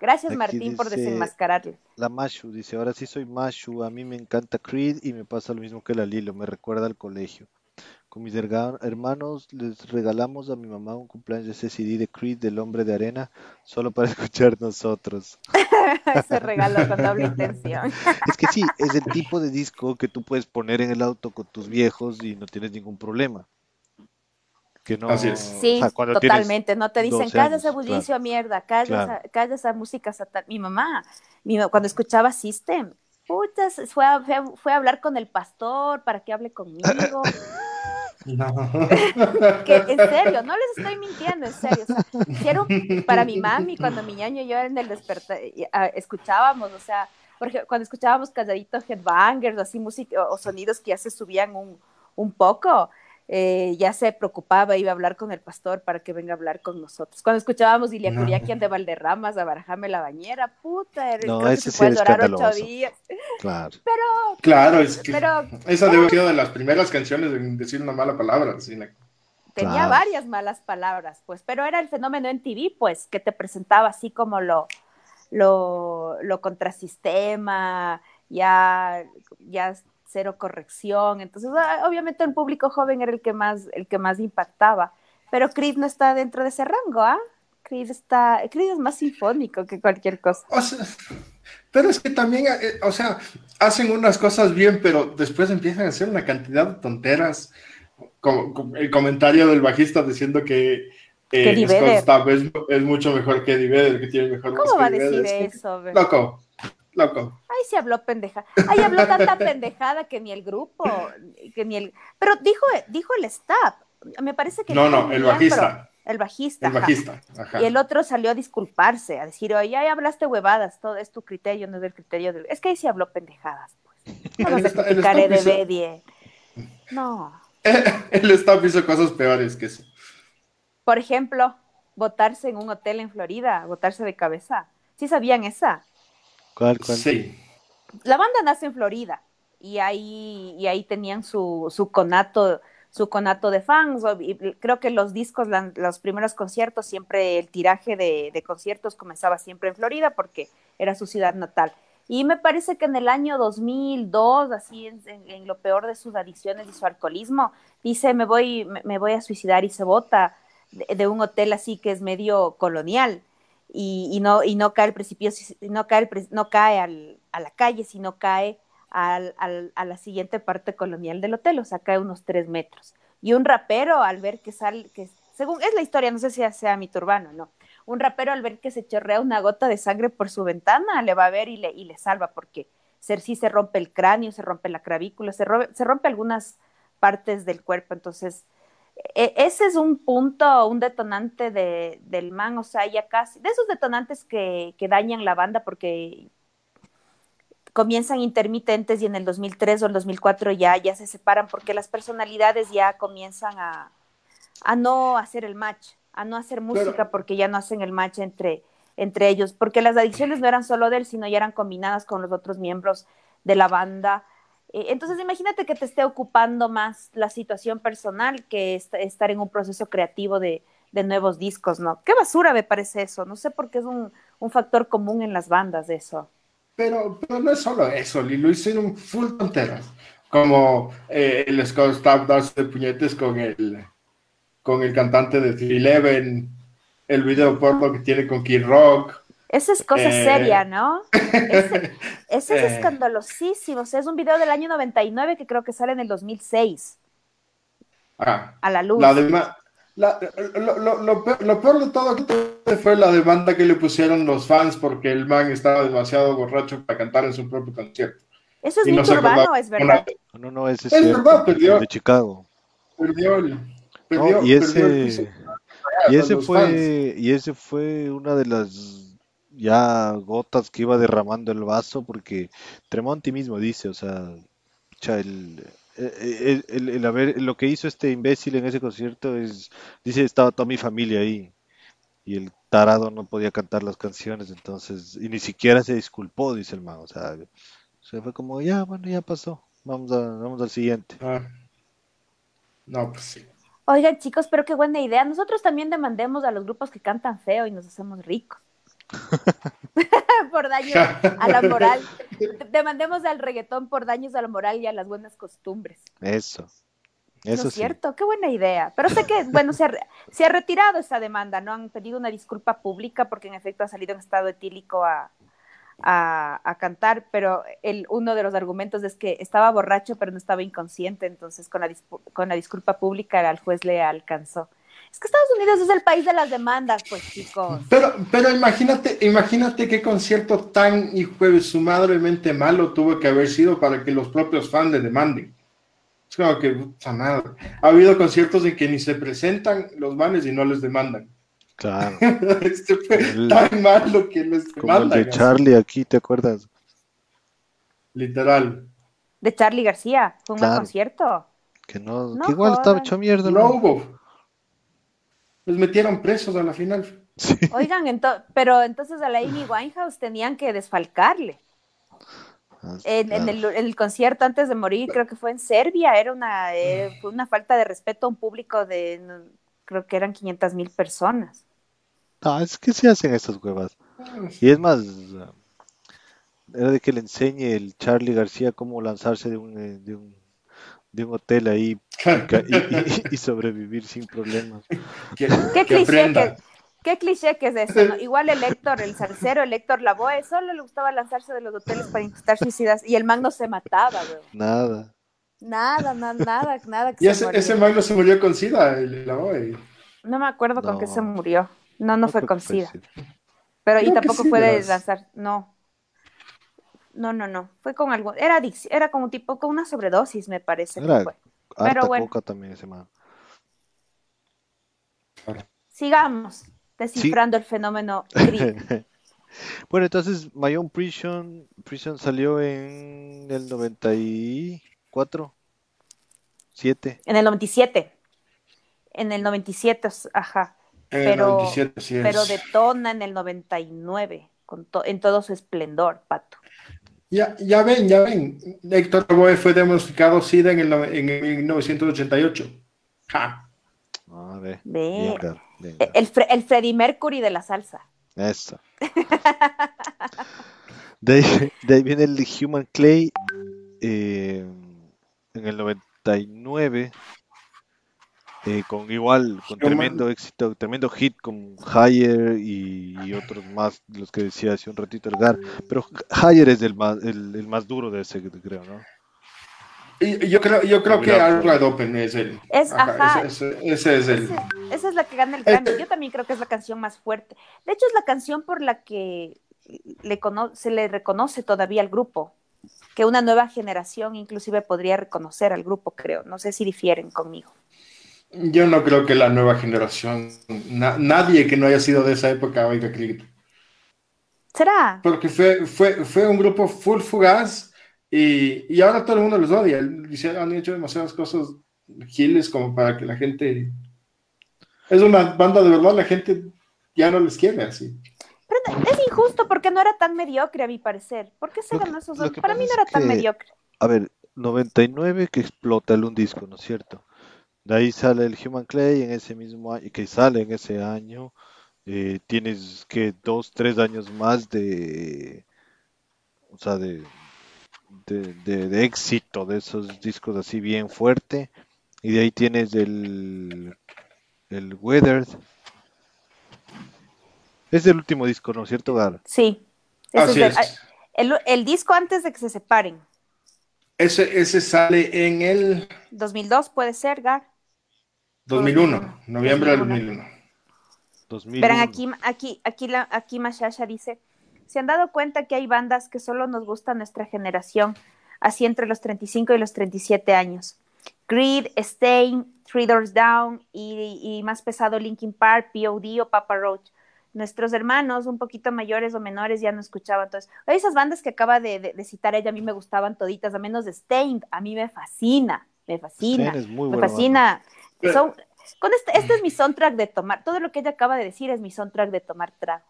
Gracias, Aquí Martín, por desenmascararle. La Mashu dice, ahora sí soy Mashu, a mí me encanta Creed y me pasa lo mismo que la Lilo, me recuerda al colegio. Con mis hermanos les regalamos a mi mamá un cumpleaños de ese CD de Creed del Hombre de Arena, solo para escuchar nosotros. Ese regalo con doble intención. Es que sí, es el tipo de disco que tú puedes poner en el auto con tus viejos y no tienes ningún problema. Que no, Así es. Sí, o sea, totalmente. No te dicen, 12 calla ese bullicio, mierda, calla, Claro. esa, calla esa música satan-". Mi mamá, mi cuando escuchaba System, puta, se fue a, fue, a, fue a hablar con el pastor para que hable conmigo. No. que en serio, no les estoy mintiendo, en serio. O sea, si era un- para mi mami, cuando mi ñaño y yo en el despertar, escuchábamos, o sea, porque cuando escuchábamos calladito headbangers o así música o, o sonidos que ya se subían un, un poco, eh, ya se preocupaba, iba a hablar con el pastor para que venga a hablar con nosotros. Cuando escuchábamos Ilia No. Curiaquian de Valderramas a barajarme la bañera, puta, era- No, creo que ese se sí llorar ocho escandaloso. días. Claro. Claro, es que Pero esa debe haber sido de las primeras canciones en decir una mala palabra. sí, la- tenía Claro. varias malas palabras, pues, pero era el fenómeno en TV, pues, que te presentaba así como lo, lo, lo contrasistema, ya, ya cero corrección. Entonces, ah, obviamente el público joven era el que más, el que más impactaba. Pero Creed no está dentro de ese rango, ¿ah? Creed está, Creed es más sinfónico que cualquier cosa. O sea, pero es que también, eh, o sea, hacen unas cosas bien, pero después empiezan a hacer una cantidad de tonteras. Como, como el comentario del bajista diciendo que eh, Scott. Stapp es, es mucho mejor que Eddie Vedder, que tiene mejor ¿Cómo va a decir Vedder. Eso? Loco, loco. Ay, se habló pendeja. Ay, habló tanta pendejada que ni el grupo, que ni el. Pero dijo, dijo el staff. Me parece que No, no, el bajista. El bajista. El bajista. Ajá. Y el otro salió a disculparse, a decir, oye, ya hablaste huevadas, todo es tu criterio, no es el criterio del. Es que ahí se habló pendejadas, pues. No El vas a esta- el criticar staff de hizo- Bedie. No. El staff hizo cosas peores que eso. Por ejemplo, votarse en un hotel en Florida, votarse de cabeza. ¿Sí sabían esa? ¿Cuál, cuál? Sí. La banda nace en Florida y ahí, y ahí tenían su, su conato su conato de fans creo que los discos los primeros conciertos siempre el tiraje de, conciertos comenzaba siempre en Florida porque era su ciudad natal. Y me parece que en el año 2002 así en, en- en lo peor de sus adicciones y su alcoholismo dice me voy me, voy a suicidar y se bota de un hotel así que es medio colonial y, no cae al precipicio no cae no cae al- a la calle sino cae al, a la siguiente parte colonial del hotel o sea cae unos tres metros. Y un rapero al ver que sale que según es la historia no sé si sea mito urbano no un rapero al ver que se chorrea una gota de sangre por su ventana le va a ver y le, y le salva porque se, sí se rompe el cráneo se rompe la clavícula se, se rompe algunas partes del cuerpo. Entonces ese es un punto, un detonante de, del man, o sea, ya casi, de esos detonantes que, que dañan la banda porque comienzan intermitentes y en el 2003 o el 2004 ya, ya se separan porque las personalidades ya comienzan a, a no hacer el match, a no hacer música Pero- porque ya no hacen el match entre, entre ellos, porque las adicciones no eran solo de él, sino ya eran combinadas con los otros miembros de la banda. Eh, Entonces, imagínate que te esté ocupando más la situación personal que est- estar en un proceso creativo de, de nuevos discos, ¿no? Qué basura me parece eso. No sé por qué es un, un factor común en las bandas eso. Pero, pero no es solo eso, Li, lo hicieron full tonteras. Como eh, el Scott Stapp darse de puñetes con el, con el cantante de 311, el video porno que tiene con Kid Rock. Esa es cosa Eh. seria, ¿no? Ese, ese es Eh. escandalosísimo. O sea, es un video del año 99 que creo que sale en el 2006 Ah, a la luz. la dema- la- lo, lo- lo peor, lo peor de todo fue la demanda que le pusieron los fans porque el man estaba demasiado borracho para cantar en su propio concierto. ¿Eso es Y no mito se urbano es verdad? No, no, ese es, Es cierto, verdad, perdió. el de Chicago. Perdió el, No, perdió- y perdió el piso. ese, y ese fue, y ese fue una de las ya gotas que iba derramando el vaso, porque Tremonti mismo dice, o sea, el, el, el- el haber, lo que hizo este imbécil en ese concierto es, dice, estaba toda mi familia ahí, y el tarado no podía cantar las canciones, entonces, y ni siquiera se disculpó, dice el man, o sea, se fue como, ya, bueno, ya pasó, vamos a, vamos al siguiente. Ah. No, pues sí. Oigan, chicos, pero qué buena idea. Nosotros también demandemos a los grupos que cantan feo y nos hacemos ricos. por daño a la moral. Demandemos al reggaetón por daños a la moral y a las buenas costumbres. Eso, ¿No eso es sí. cierto? Qué buena idea. Pero sé que, bueno, se ha, se ha retirado esa demanda, ¿no? Han pedido una disculpa pública porque en efecto ha salido en estado etílico a, a, a cantar, pero el, uno de los argumentos es que estaba borracho pero no estaba inconsciente, entonces con la, dispu- con la disculpa pública al juez le alcanzó. Es que Estados Unidos es el país de las demandas, pues, chicos. Pero, pero imagínate, imagínate qué concierto tan hijo de su madremente malo tuvo que haber sido para que los propios fans le demanden. Es como que, puta madre. Ha habido conciertos en que ni se presentan los manes y no les demandan. Claro. este fue El- tan malo que les Como el demandan. de Charlie aquí, ¿te acuerdas? Literal. De Charlie García, fue un buen concierto. Que no, No que igual estaba hecho mierda. No ¿no? hubo. Les metieron presos a la final. Sí. Oigan, ento- pero entonces a la Amy Winehouse tenían que desfalcarle. Ah, En, en el, en el concierto antes de morir, creo que fue en Serbia, era una, eh, fue una falta de respeto a un público de, no, creo que eran 500 mil personas. No, es que se hacen esas huevas. Y es más, ah, era de que le enseñe el Charlie García cómo lanzarse de un, eh, de un, de un hotel ahí y, sobrevivir sin problemas. ¿Qué que cliché que, qué cliché que es eso? ¿no? Igual el Héctor, el salsero, el Héctor Lavoe, solo le gustaba lanzarse de los hoteles para intentar suicidas y el man no se mataba, güey. Nada. Nada, na- nada, nada. Que Y se ese, ese magno se murió con SIDA. el- la OE. No me acuerdo con qué se No. murió. No, no, fue creo con fue SIDA. Pero y tampoco sí, fue de verás. lanzar, no. No, no, no. Fue con algo, era era como un tipo con una sobredosis, me parece. que Era- fue. Harta bueno. coca también ese man. Sigamos descifrando el fenómeno. Bueno, entonces My Own Prison, Prison salió en el 94, 7. en el 97. En el 97, os- ajá. En Pero- el 97, sí es. Pero detona en el 99, con to- en todo su esplendor, Pato. Ya, ya ven, ya ven. Héctor Lavoe fue diagnosticado SIDA en, el, en 1988. Ja. A ver, Ve. bien, bien, E-. El, Fre- el Freddie Mercury de la salsa. Eso. De ahí, de ahí viene el Human Clay eh, en el 99. Eh, con igual, con tremendo éxito, tremendo hit con Higher y, y otros más, los que decía hace un ratito el Gar. Pero Higher es el más, el, el más duro de ese, creo, ¿no? Yo creo, yo creo que Wide Open es el. Es, ajá. Ese, ese- ese es el. Ese- esa es la que gana el Este- Grammy. Yo también creo que es la canción más fuerte. De hecho, es la canción por la que le cono- se le reconoce todavía al grupo. Que una nueva generación inclusive podría reconocer al grupo, creo. No sé si difieren conmigo. Yo no creo que la nueva generación, na- nadie que no haya sido de esa época oiga Creed. ¿Será? Porque fue, fue, fue un grupo full fugaz y, y ahora todo el mundo los odia. Dice, Han hecho demasiadas cosas giles como para que la gente... Es una banda de verdad, la gente ya no les quiere así. Pero es injusto porque no era tan mediocre, a mi parecer. ¿Por qué se Lo ganó esos dos? Para mí no era tan mediocre. A ver, 99 que explota el un disco, ¿no es cierto? De ahí sale el Human Clay en ese mismo año, que sale en ese año. eh, tienes que dos, tres años más de, o sea, de, de, de- de éxito de esos discos así bien fuerte. Y de ahí tienes el, el Weathered. Es el último disco, ¿no es cierto, Gar? Sí. Así es el- el disco antes de que se separen. Ese, ese sale en el 2002 puede ser, Gar. 2001, noviembre del 2001. 2001. 2001. Verán, aquí, aquí, aquí, la, aquí Mashasha dice, ¿se han dado cuenta que hay bandas que solo nos gusta nuestra generación, así entre los 35 y los 37 años? Creed, Stain, Three Doors Down y, y más pesado Linkin Park, POD o Papa Roach. Nuestros hermanos, un poquito mayores o menores, ya no escuchaban. Entonces, esas bandas que acaba de, de- de citar ella, a mí me gustaban toditas, a menos de Stain, a mí me fascina, me fascina. Stain es muy me fascina. Pero- Son- con este, este es mi soundtrack de tomar, todo lo que ella acaba de decir es mi soundtrack de tomar trago.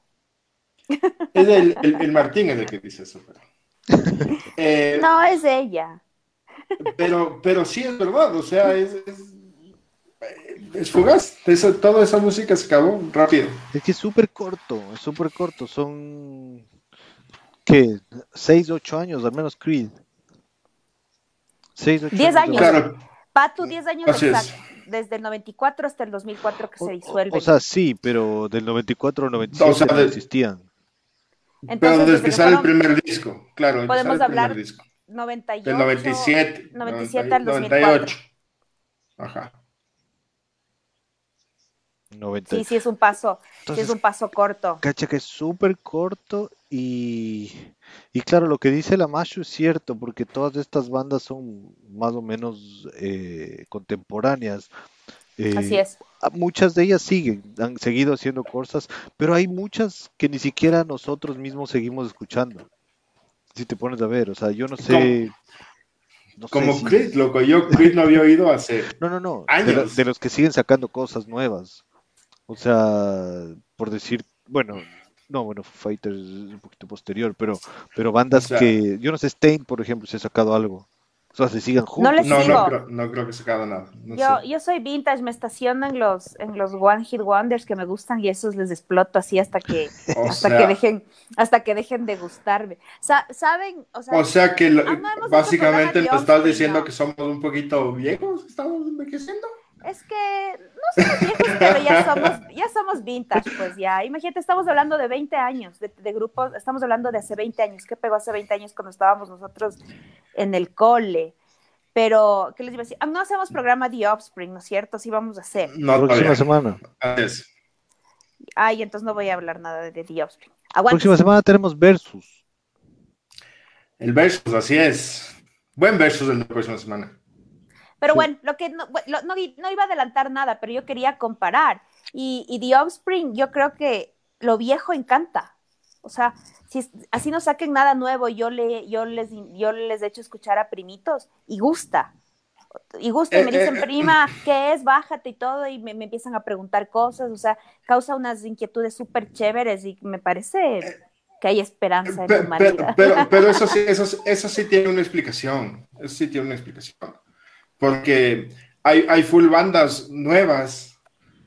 Es el, el, el Martín es el que dice eso. Pero, Eh, No, es ella. pero, pero sí es verdad, o sea, es, es, es fugaz. Eso- toda esa música se acabó rápido. Es que es súper corto, es súper corto. Son, ¿qué? 6, 8 años, al menos Creed. 6, 8 Diez años. Claro, Patu, 10 años Así es. Desde el 94 hasta el 2004 que O, se disuelve. o sea, sí, pero del 94 al 97 O sea, no existían. pero Entonces, desde desde que que sale el primer disco, claro, Podemos hablar disco. 98, Del 97, 97 al 98. Ajá. 90. Sí, sí, es un paso, sí Entonces, es un paso corto. Cacha que es súper corto y, y claro, lo que dice la Mashu es cierto, porque todas estas bandas son más o menos eh, contemporáneas. Así Eh, es. muchas de ellas siguen, han seguido haciendo cosas, pero hay muchas que ni siquiera nosotros mismos seguimos escuchando. Si te pones a ver, o sea, yo no sé, no sé Como si- Creed, loco. Yo Creed no había oído hace. No, no, no, de, Años. de los que siguen sacando cosas nuevas. O sea, por decir, bueno, no, bueno, Foo Fighters es un poquito posterior, pero, pero bandas O sea- que, yo no sé, Stain, por ejemplo, si ha sacado algo. O sea, se sigan juntos. les No, sigo. no creo, no creo que se sacado nada. No Yo, sé. yo soy vintage, me estaciono en los, en los One Hit Wonders que me gustan y esos les exploto así hasta que, hasta sea, que dejen, hasta que dejen de gustarme. Sa- ¿Saben? O sea, o sea que lo- Ah, no, básicamente nos estás diciendo ¿no? que somos un poquito viejos, estamos envejeciendo. Es que no somos viejos, pero ya somos, ya somos vintage, pues ya. Imagínate, estamos hablando de 20 años de, de grupos, estamos hablando de hace 20 años. ¿Qué pegó hace 20 años cuando estábamos nosotros en el cole? Pero, ¿qué les iba a decir? Ah, no hacemos programa de Offspring, ¿no es cierto? Sí vamos a hacer. No, Próxima todavía. semana. Así es. Ay, entonces no voy a hablar nada de The Offspring. Aguanta. Próxima semana tenemos Versus. El versus, así es. Buen versus de la próxima semana. Pero Sí. bueno, lo que no, lo- no, no iba a adelantar nada, pero yo quería comparar. Y, y The Offspring, yo creo que lo viejo encanta. O sea, si así no saquen nada nuevo, yo, le, yo, les, yo les he hecho escuchar a primitos y gusta. Y gusta, y me Eh, dicen, eh, prima, ¿qué es? Bájate y todo, y me, me empiezan a preguntar cosas, o sea, causa unas inquietudes súper chéveres y me parece que hay esperanza en la humanidad. Pero, pero eso sí, eso, eso sí tiene una explicación. Eso sí tiene una explicación. Porque hay, hay full bandas nuevas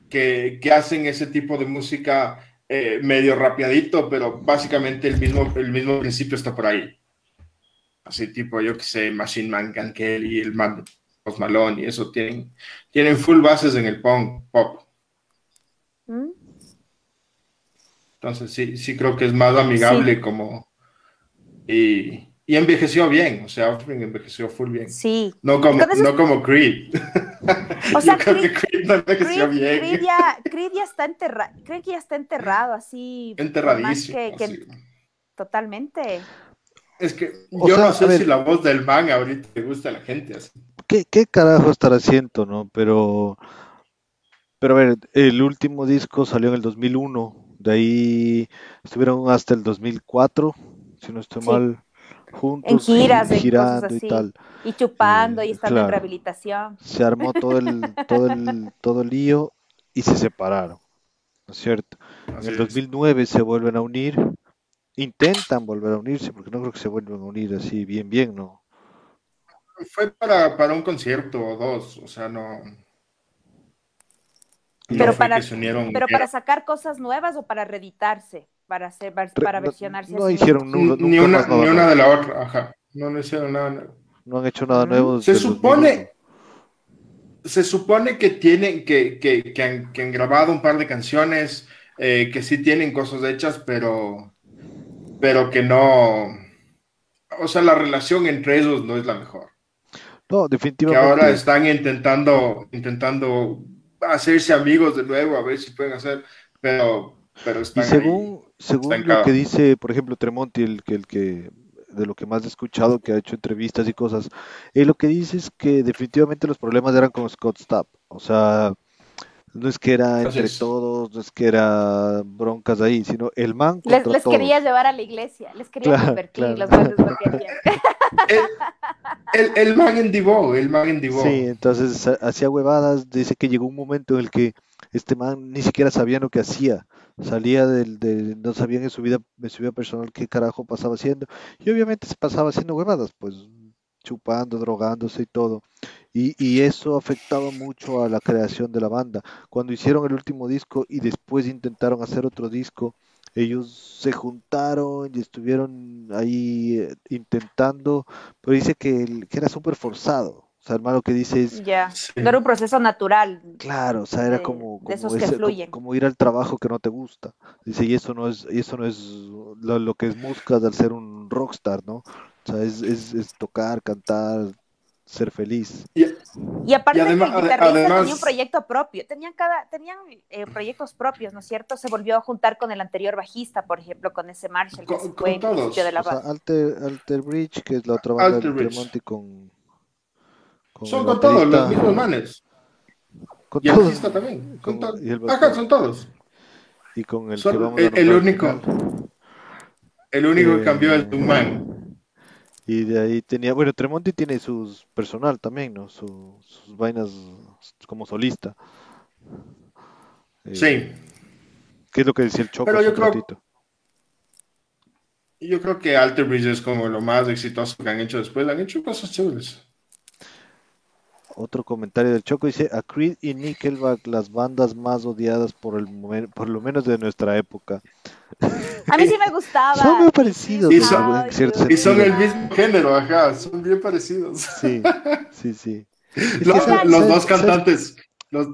que, que hacen ese tipo de música eh, medio rapiadito, pero básicamente el mismo, el mismo principio está por ahí. Así tipo, yo que sé, Machine Man, Gun Kelly, el man Post Malone y eso tienen, tienen full bases en el punk, pop. ¿Mm? Entonces sí, sí creo que es más amigable como... Y, y envejeció bien, o sea, Offspring envejeció full bien. Sí. No como, no como Creed. O sea, Yo creo que Creed- Creed no envejeció Creed, bien. Creed ya, Creed ya está enterrado, Creed ya está enterrado así, Enterradísimo. que- que- así. totalmente. Es que O yo sea, no sé ver. si la voz del man ahorita le gusta a la gente así. ¿Qué, qué carajo estará haciendo, no? Pero, pero a ver, el último disco salió en el 2001, de ahí estuvieron hasta el 2004, si no estoy Sí. mal, juntos, En giras, y en girando cosas y así. tal. Y chupando Eh, y estando en claro. rehabilitación. Se armó todo el, todo el, todo el lío y se separaron, ¿no es cierto? En Así el es. 2009 se vuelven a unir, intentan volver a unirse, porque no creo que se vuelvan a unir así bien, bien, ¿no? Fue para, para un concierto o dos, o sea, no. no Pero para, que se unieron. pero para sacar cosas nuevas o para reeditarse, para hacer, para Re- no- versionarse. no así. hicieron nu- ni nunca una, más nada ni una de la otra, ajá. No, no hicieron nada. nuevo. No han hecho nada nuevo. Se supone, 2001. se supone que tienen, que, que, que han, que han grabado un par de canciones, eh, que sí tienen cosas hechas, pero, pero que no, o sea, la relación entre ellos no es la mejor. No, Que definitivamente. ahora están intentando, intentando hacerse amigos de nuevo, a ver si pueden hacer, pero, pero Y están ahí. Según, lo que dice, por ejemplo, Tremonti, el que, el que de lo que más he escuchado, que ha hecho entrevistas y cosas, él lo que dice es que definitivamente los problemas eran con Scott Stapp. O sea, no es que era entre todos, no es que era broncas ahí, sino el man Les, contra les todos. quería llevar a la iglesia, les quería Claro, convertir, claro. los manes no querían. El, el, el man en Divo, el man en Divo. Sí, entonces ha- hacía huevadas, dice que llegó un momento en el que este man ni siquiera sabía lo que hacía, salía del, de, no sabían en su vida, en su vida personal qué carajo pasaba haciendo, y obviamente se pasaba haciendo huevadas, pues chupando, drogándose y todo, y, y eso afectaba mucho a la creación de la banda. Cuando hicieron el último disco y después intentaron hacer otro disco, ellos se juntaron y estuvieron ahí eh, intentando, pero dice que, que era súper forzado. O sea, el malo que dice es, Ya, Sí. no era un proceso natural. claro, o sea, era de- como, de como, esos que ese- co- fluyen. como ir al trabajo que no te gusta. Dice, y eso no es, y eso no es lo, lo que es buscas al ser un rockstar, ¿no? O sea, es, es, es tocar, cantar, ser feliz. Y, Y aparte Y adema- que el guitarrista además- tenía un proyecto propio, tenían cada, tenían eh, proyectos propios, ¿no es cierto? Se volvió a juntar con el anterior bajista, por ejemplo, con ese Marshall que Con- se fue en de la O sea, banda. Alter, Alter Bridge, que es la otra banda Alter de. Tremonti con, Son con todos, los mismos manes. con Y todos, bajista también. con- Con to- y el Ajá, son todos. y con el Son- que vamos a el- único. El único que Eh, cambió es un man. Y de ahí tenía, bueno, Tremonti tiene sus personal también, ¿no? Su- sus vainas como solista. Eh, Sí. ¿Qué es lo que decía el Choco Pero yo creo- ratito? Yo creo que Alter Bridge es como lo más exitoso que han hecho después. Han hecho cosas chéveres. Otro comentario del Choco dice, a Creed y Nickelback, las bandas más odiadas por el momen- por lo menos de nuestra época. A mí sí me gustaba. Son muy parecidos, Y son- en cierto you Y son Sí. el mismo género, ajá. Son bien parecidos. Sí, sí, sí. Que Los, ¿sabes- los sabes- dos sabes- cantantes. Los,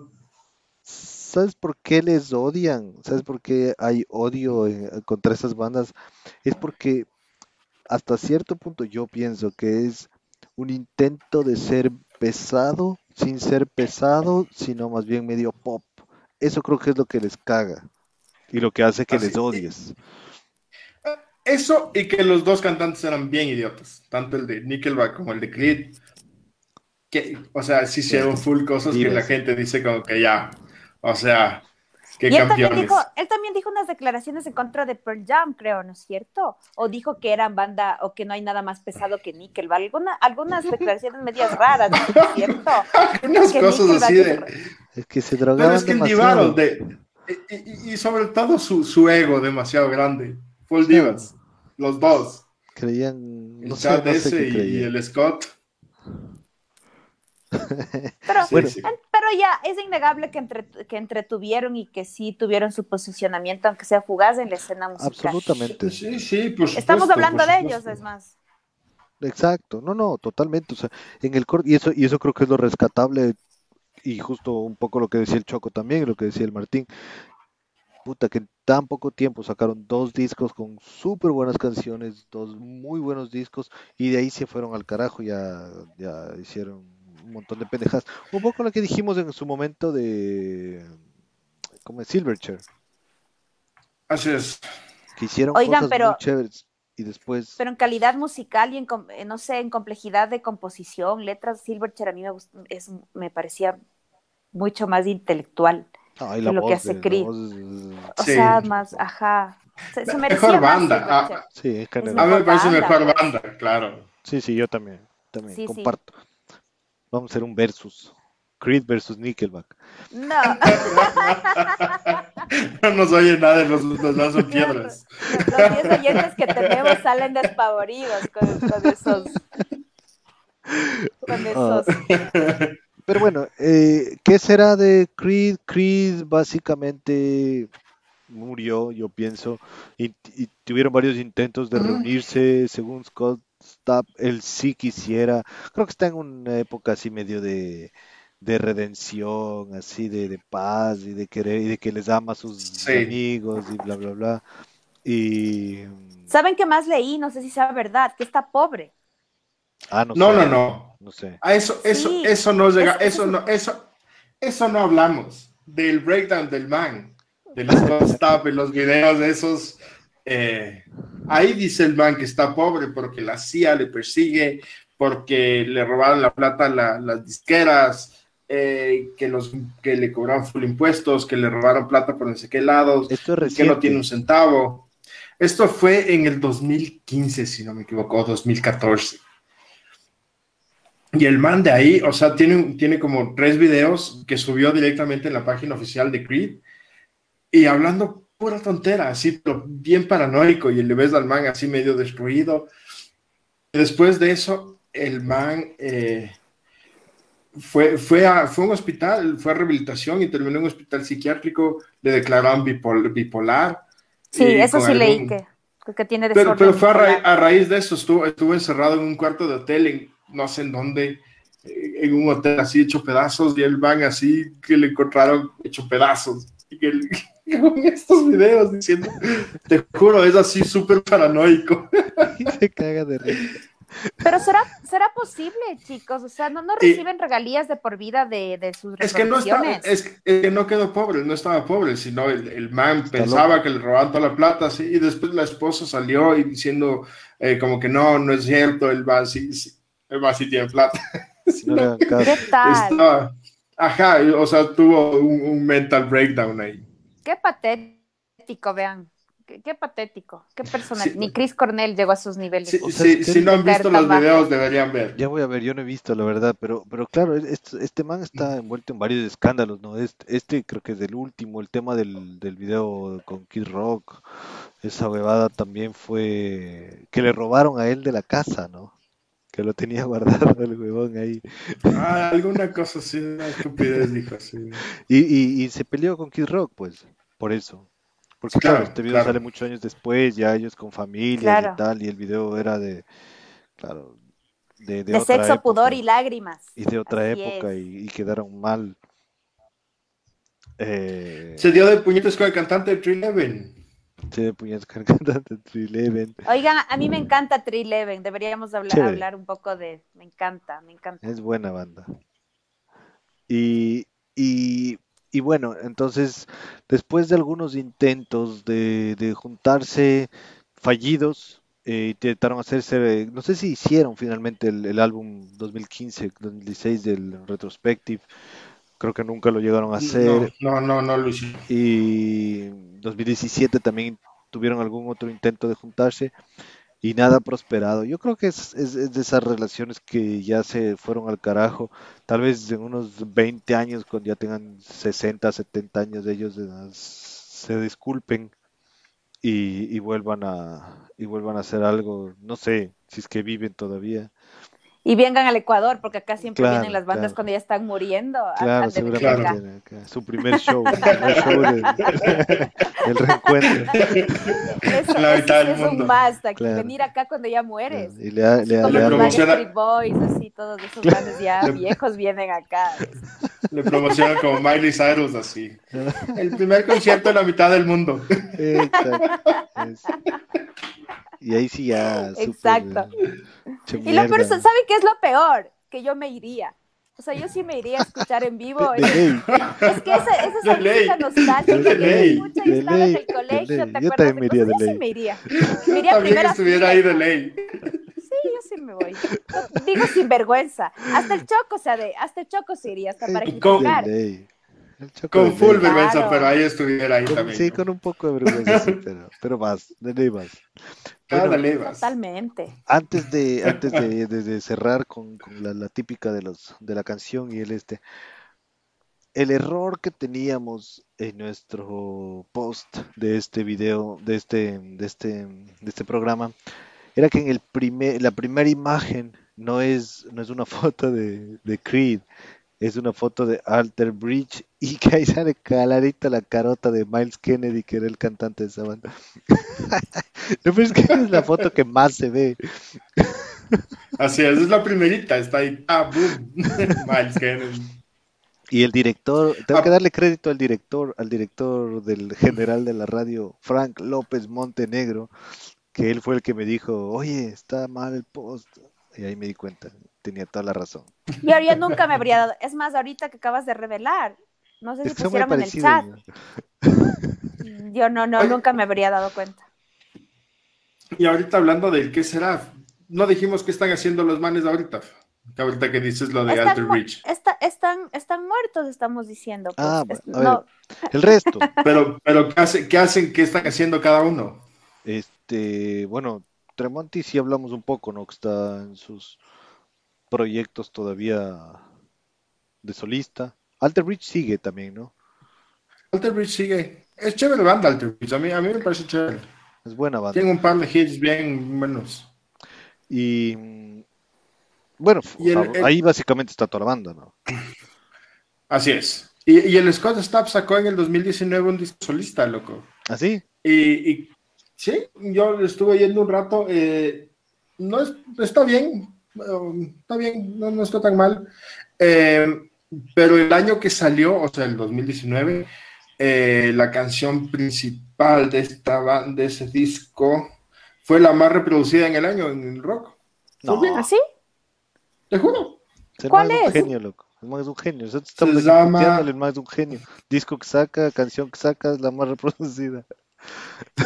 ¿Sabes por qué les odian? ¿Sabes por qué hay odio en- contra esas bandas? Es porque hasta cierto punto yo pienso que es un intento de ser pesado sin ser pesado, sino más bien medio pop. Eso creo que es lo que les caga y lo que hace que Así- les odies. eso y que los dos cantantes eran bien idiotas. Tanto el de Nickelback como el de Creed. Que, o sea, sí hicieron full cosas que la gente dice como que ya. O sea, qué Y él también, dijo, él también dijo unas declaraciones en contra de Pearl Jam, creo, ¿no es cierto? O dijo que eran banda o que no hay nada más pesado que Nickelback. Alguna, algunas declaraciones medias raras, ¿no es cierto? Unas que cosas Nickelback así es- de. Es que se Pero drogaban es que el demasiado. Divaro de. Y, y- y sobre todo su, su ego demasiado grande. Full Sí. divas. Los dos. Creían, El no sé, sé y, el Scott. Pero, Sí, Bueno. sí. Pero ya es innegable que, entre, que entretuvieron y que sí tuvieron su posicionamiento, aunque sea fugaz en la escena musical. Absolutamente. Sí, sí, por Estamos hablando por de ellos, es más. Exacto, no, no, totalmente. O sea, en el y eso, y eso creo que es lo rescatable, y justo un poco lo que decía el Choco también, lo que decía el Martín. Puta, que en tan poco tiempo sacaron dos discos con súper buenas canciones, dos muy buenos discos, y de ahí se fueron al carajo, ya, ya hicieron un montón de pendejas. Un poco lo que dijimos en su momento de como de Silverchair, Así es. que hicieron Oigan, cosas pero- muy chéveres y después Pero en calidad musical y en, com- eh, no sé, en complejidad de composición, letras, Silverchair a mí me, gust- es, me parecía mucho más intelectual. Ay, que la lo que hace de- Creed. voz O Sí. sea, más, ajá. Se, se merecía Mejor más banda. Ah, Sí, es que Es a mí me parece banda, mejor banda, claro. Sí, sí, yo también, también Sí, sí. Vamos a hacer un versus. Creed versus Nickelback. No, No nos oye nada, nos, nos lanzan piedras. los 10 oyentes que tenemos salen despavoridos con, con esos. Con esos. Pero bueno, eh, ¿qué será de Creed? Creed básicamente murió, yo pienso, y, y tuvieron varios intentos de reunirse, según Scott Stapp, él sí quisiera, creo que está en una época así medio de, de redención, así de, de paz y de querer, y de que les ama a sus Sí. amigos y bla, bla, bla. Y... ¿Saben qué más leí? No sé si sea verdad, que está pobre. Ah, no, No, sé, no, no. no sé. A eso, eso, Sí. eso no llega, Es- eso no, eso, eso no hablamos. Del breakdown del man, de los los videos de esos. Eh, ahí dice el man que está pobre porque la CIA le persigue, porque le robaron la plata a la- las disqueras, eh, que, los, que le cobraron full impuestos, que le robaron plata por no sé qué lados, Esto es que no tiene un centavo. Esto fue en el 2015, si no me equivoco, 2014. Y el man de ahí, o sea, tiene, tiene como tres videos que subió directamente en la página oficial de Creed y hablando pura tontera, así, pero bien paranoico. Y le ves al man así medio destruido. Después de eso, el man eh, fue, fue, a, fue a un hospital, fue a rehabilitación y terminó en un hospital psiquiátrico. Le declararon bipol- bipolar. Sí, eso sí leí algún- que, que tiene pero, desorden pero fue a, ra- bipolar. a raíz de eso, estuvo, estuvo encerrado en un cuarto de hotel, en no sé en dónde, eh, en un hotel así hecho pedazos, y el van así que le encontraron hecho pedazos. Y que el- con estos videos diciendo, te juro, es así súper paranoico. Y se caga de risa. Pero será, será posible, chicos, o sea, no, no reciben regalías de por vida de, de sus es que no es, que no quedó pobre, no estaba pobre, sino el, el man pensaba que le robaban toda la plata, sí, y después la esposa salió y diciendo eh, como que no, no es cierto, el man sí, el man sí tiene plata. ¿Qué tal? ajá, o sea, tuvo un mental breakdown ahí. Qué patético, vean qué, patético, qué personal. Ni Chris Cornell llegó a sus niveles. si no han visto los videos, deberían ver. Ya voy a ver, yo no he visto, la verdad, pero, pero claro, este, este man está envuelto en varios escándalos, ¿no? Este, este creo que es el último, el tema del, del video con Kid Rock, esa huevada también fue que le robaron a él de la casa, ¿no? Que lo tenía guardado el huevón ahí. Ah, alguna cosa así, una estupidez dijo así. Y, y, y se peleó con Kid Rock, pues, por eso. Porque claro, este video sale muchos años después, ya ellos con familia y tal, y el video era de, claro, de, de, sexo, pudor y lágrimas. Y de otra época y, quedaron mal. Eh... Se dio de puñetes con el cantante de Eleven. Se dio de puñetes con el cantante de Eleven. Oigan, a mí me encanta Eleven, deberíamos hablar, hablar un poco de... Me encanta, me encanta. Es buena banda. Y, y y bueno, entonces, después de algunos intentos de, juntarse fallidos, eh, intentaron hacerse, no sé si hicieron finalmente el, álbum 2015-2016 del Retrospective, creo que nunca lo llegaron a hacer. No, no, no, lo hicieron. Y 2017 también tuvieron algún otro intento de juntarse y nada prosperado. Yo creo que es, es, de esas relaciones que ya se fueron al carajo. Tal vez en unos 20 años, cuando ya tengan 60, 70 años ellos, se disculpen y, y, vuelvan a y vuelvan a hacer algo. No sé si es que viven todavía y vengan al Ecuador, porque acá siempre vienen las bandas cuando ya están muriendo. Claro, seguramente su primer show, el show del reencuentro. Eso, la mitad del es mundo. un must, aquí, venir acá cuando ya mueres. Y le, le, Como le, los Street Boys, así, todos esos bandas ya viejos vienen acá. Le promocionan como Miley Cyrus, así. El primer concierto en la mitad del mundo. Exacto. Y ahí sí ya. Exacto. y la persona, ¿sabe qué es lo peor? Que yo me iría. O sea, yo sí me iría a escuchar en vivo. es, que esa, esa es la música nostálgica que escucha y estaba en el colegio, ¿te yo también me iría de yo sí me iría. Me iría también estuviera ahí de ley. Sí, yo sí me voy. Digo sin vergüenza. Hasta el Choco, o sea, de, hasta el Choco se iría, hasta para criticar. Con full vergüenza, pero ahí estuviera ahí también. Sí, con un poco de vergüenza, sí, pero, pero más, de ley más. Totalmente. Antes de, antes de, de, cerrar con, con la, la, típica de los de la canción y el este, el error que teníamos en nuestro post de este video, de este, de este, de este programa, era que en el primer, la primera imagen no es, no es una foto de, de Creed, es una foto de Alter Bridge y que ahí sale clarita la carota de Miles Kennedy, que era el cantante de esa banda. no, pero es que es la foto que más se ve. Así es, es la primerita, está ahí, ah, boom, Miles Kennedy. Y el director, tengo que ah. darle crédito al director, al director del general de la radio, Frank López Montenegro, que él fue el que me dijo, oye, está mal el post. Y ahí me di cuenta tenía toda la razón. Y ahora nunca me habría dado. Es más, ahorita que acabas de revelar, no sé si pusieron en el chat. Yo no, no, nunca me habría dado cuenta. Y ahorita hablando del qué será, no dijimos qué están haciendo los manes ahorita. Ahorita que dices lo de están Alter Bridge. están, están muertos, estamos diciendo. Pues. Ah, bueno, el resto. Pero, pero ¿qué, hace, ¿qué hacen? ¿Qué están haciendo cada uno? Este, bueno, Tremonti sí hablamos un poco, ¿no? Que está en sus proyectos todavía de solista. Alter Bridge sigue también, ¿no? Alter Bridge sigue. Es chévere banda Alter Bridge. A mí, a mí me parece chévere. Es buena banda. Tiene un par de hits bien buenos. Y bueno, ahí básicamente está toda la banda, ¿no? Así es. Y, el Scott Stapp sacó en el 2019 un disco solista, loco. ¿Ah, sí? Y, sí, yo estuve yendo un rato. Eh, no es, está bien, Um, está bien, no, está tan mal. Eh, pero el año que salió, o sea, el 2019, eh, la canción principal de esta de ese disco, fue la más reproducida en el año en el rock. No. ¿Así? Te juro. ¿Cuál es un genio, loco. El man es un genio. Nosotros estamos Se llama- el man es un genio. Disco que saca, canción que saca, es la más reproducida.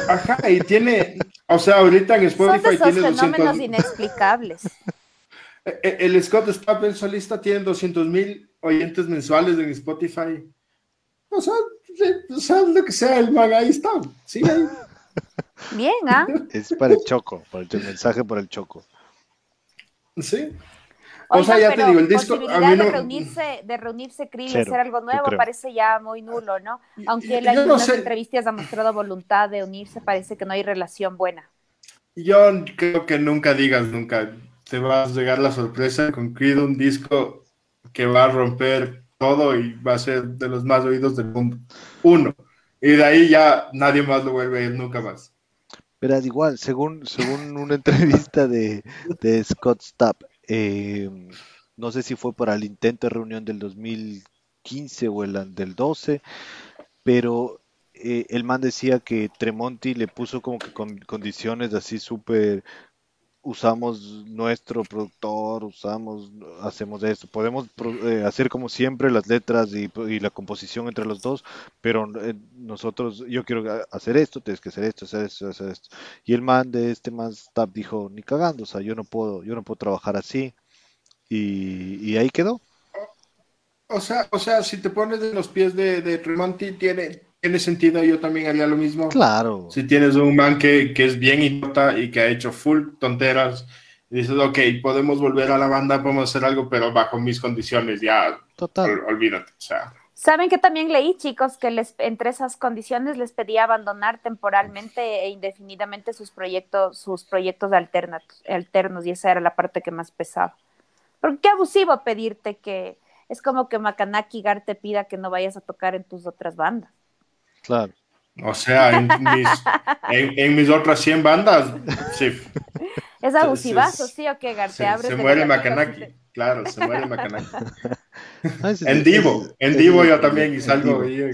Ajá, y tiene, o sea, ahorita en Son de Spotify esos tiene fenómenos 200, inexplicables. Eh, eh, El Scott Stapp, el solista, tiene 200 mil oyentes mensuales en Spotify. O sea, o sea, lo que sea, el man ahí está. Sí, ahí. Bien, ¿ah? Es para el choco, para el mensaje para el choco. Sí. O sea, ya te digo, el disco, a posibilidad mí no- de reunirse, de reunirse Krill y hacer algo nuevo parece ya muy nulo, ¿no? Aunque él en no sé. entrevistas ha mostrado voluntad de unirse, parece que no hay relación buena. Yo creo que nunca digas nunca. Te va a llegar la sorpresa con Creed, un disco que va a romper todo y va a ser de los más oídos del mundo. Uno. Y de ahí ya nadie más lo vuelve a ir nunca más. Pero es igual, según, según una entrevista de, de Scott Stapp, eh, no sé si fue para el intento de reunión del 2015 o el del 12, pero eh, el man decía que Tremonti le puso como que con condiciones así súper, usamos nuestro productor, usamos, hacemos esto, podemos eh, hacer como siempre las letras y, la composición entre los dos, pero eh, nosotros, yo quiero hacer esto, tienes que hacer esto, hacer esto, hacer esto. Y el man de este man Stapp dijo, ni cagando, o sea, yo no puedo, yo no puedo trabajar así. Y, ahí quedó. O sea, o sea, si te pones en los pies de, de tiene, tiene sentido. Yo también haría lo mismo. Claro, Si tienes un man que, que es bien idiota y que ha hecho full tonteras, y dices, ok, podemos volver a la banda, podemos hacer algo, pero bajo mis condiciones, ya, total. ol- olvídate. O sea, Saben que también leí, chicos, que les, entre esas condiciones les pedía abandonar temporalmente e indefinidamente sus proyectos, sus proyectos alternatos, alternos, y esa era la parte que más pesaba. Porque qué abusivo pedirte que es como que Macanaki Gar te pida que no vayas a tocar en tus otras bandas. Claro. o sea, en mis, en, en mis otras 100 bandas, sí, Es abusivazo, ¿sí o qué, Gar? Te se, se muere Macanaki. Claro, se muere Macanaki. Ah, En ese- en es yo también y salgo en Divo. ahí.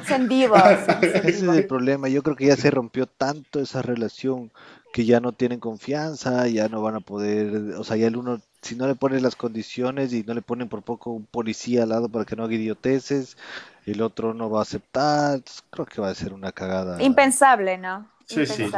Es en vivo, Ese es vivo. el problema. Yo creo que ya se rompió tanto esa relación que ya no tienen confianza, ya no van a poder, o sea, ya el uno, si no le ponen las condiciones y no le ponen por poco un policía al lado para que no haga idioteces, el otro no va a aceptar. Creo que va a ser una cagada. Impensable, ¿no? Sí, sí.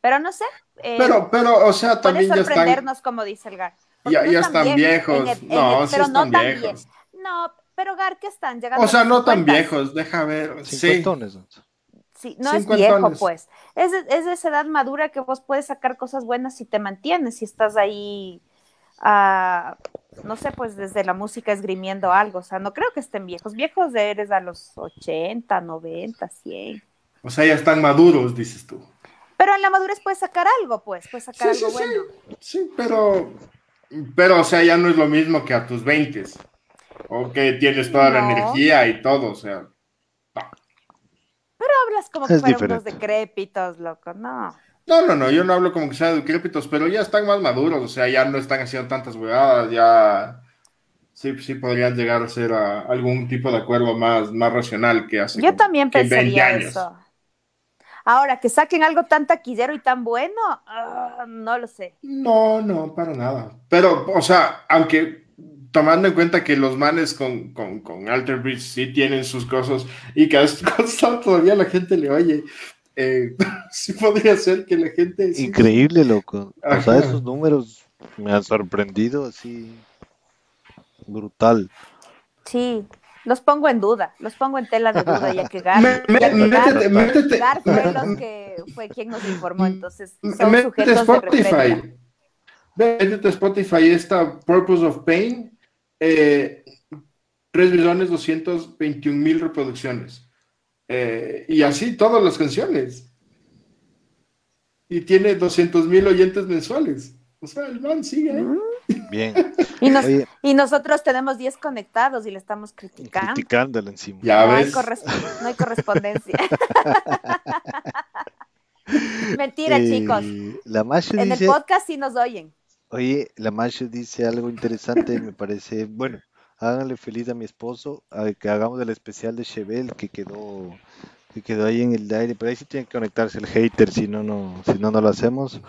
Pero no sé. eh, Pero, pero, o sea, puede también ya están, sorprendernos, como dice el Gar. Ya, ya están viejos. en el- en No, el- sí pero no tan viejos. bien. No, pero Gar, ¿qué están? Llegando O sea, no tan 50. viejos, deja ver. Sí. Sí, no es viejo, pues. Es de, es de esa edad madura que vos puedes sacar cosas buenas si te mantienes, si estás ahí, ah, no sé, pues desde la música esgrimiendo algo. O sea, no creo que estén viejos. Viejos eres a los 80, 90, 100. o sea, ya están maduros, dices tú. Pero en la madurez puedes sacar algo, pues. Puedes sacar Sí, algo sí, sí. bueno. Sí, pero, pero, o sea, ya no es lo mismo que a tus 20 o que tienes toda la energía y todo, o sea, Pero hablas como que fueran unos decrépitos, loco. No. No, no, no, yo no hablo como que sean decrépitos, pero ya están más maduros, o sea, ya no están haciendo tantas huevadas, ya sí, sí podrían llegar a ser a algún tipo de acuerdo más, más racional que hace Yo también que 20 pensaría eso. Ahora, que saquen algo tan taquillero y tan bueno, ah, no lo sé. No, no, para nada. Pero, o sea, aunque tomando en cuenta que los manes con, con, con Alter Bridge sí tienen sus cosas y que a estas cosas todavía la gente le oye, eh, sí podría ser que la gente... sí- Increíble, loco. O sea, Ajá. esos números me han sorprendido así. Brutal. Sí, los pongo en duda, los pongo en tela de duda, ya que Gar, Me- me- ya que métete, Gar- métete. Gar fue, los que, fue quien nos informó, entonces son Métete sujetos de Spotify. referencia. Métete a Spotify, esta Purpose of Pain, eh, 3 millones 221 mil reproducciones. Eh, y así todas las canciones. Y tiene 200 mil oyentes mensuales. O sea, el man sigue ahí. Bien. Y, nos- Oye, y nosotros tenemos 10 conectados y le estamos criticando. criticándole encima. Ya no, hay ves. corres- no hay correspondencia. Mentira, Eh, chicos. La En el podcast sí nos oyen. oye, la Masha dice algo interesante, me parece, bueno, háganle feliz a mi esposo, a que hagamos el especial de Chevel que quedó, que quedó ahí en el aire, pero ahí sí tiene que conectarse el hater, si no, no, si no, no lo hacemos.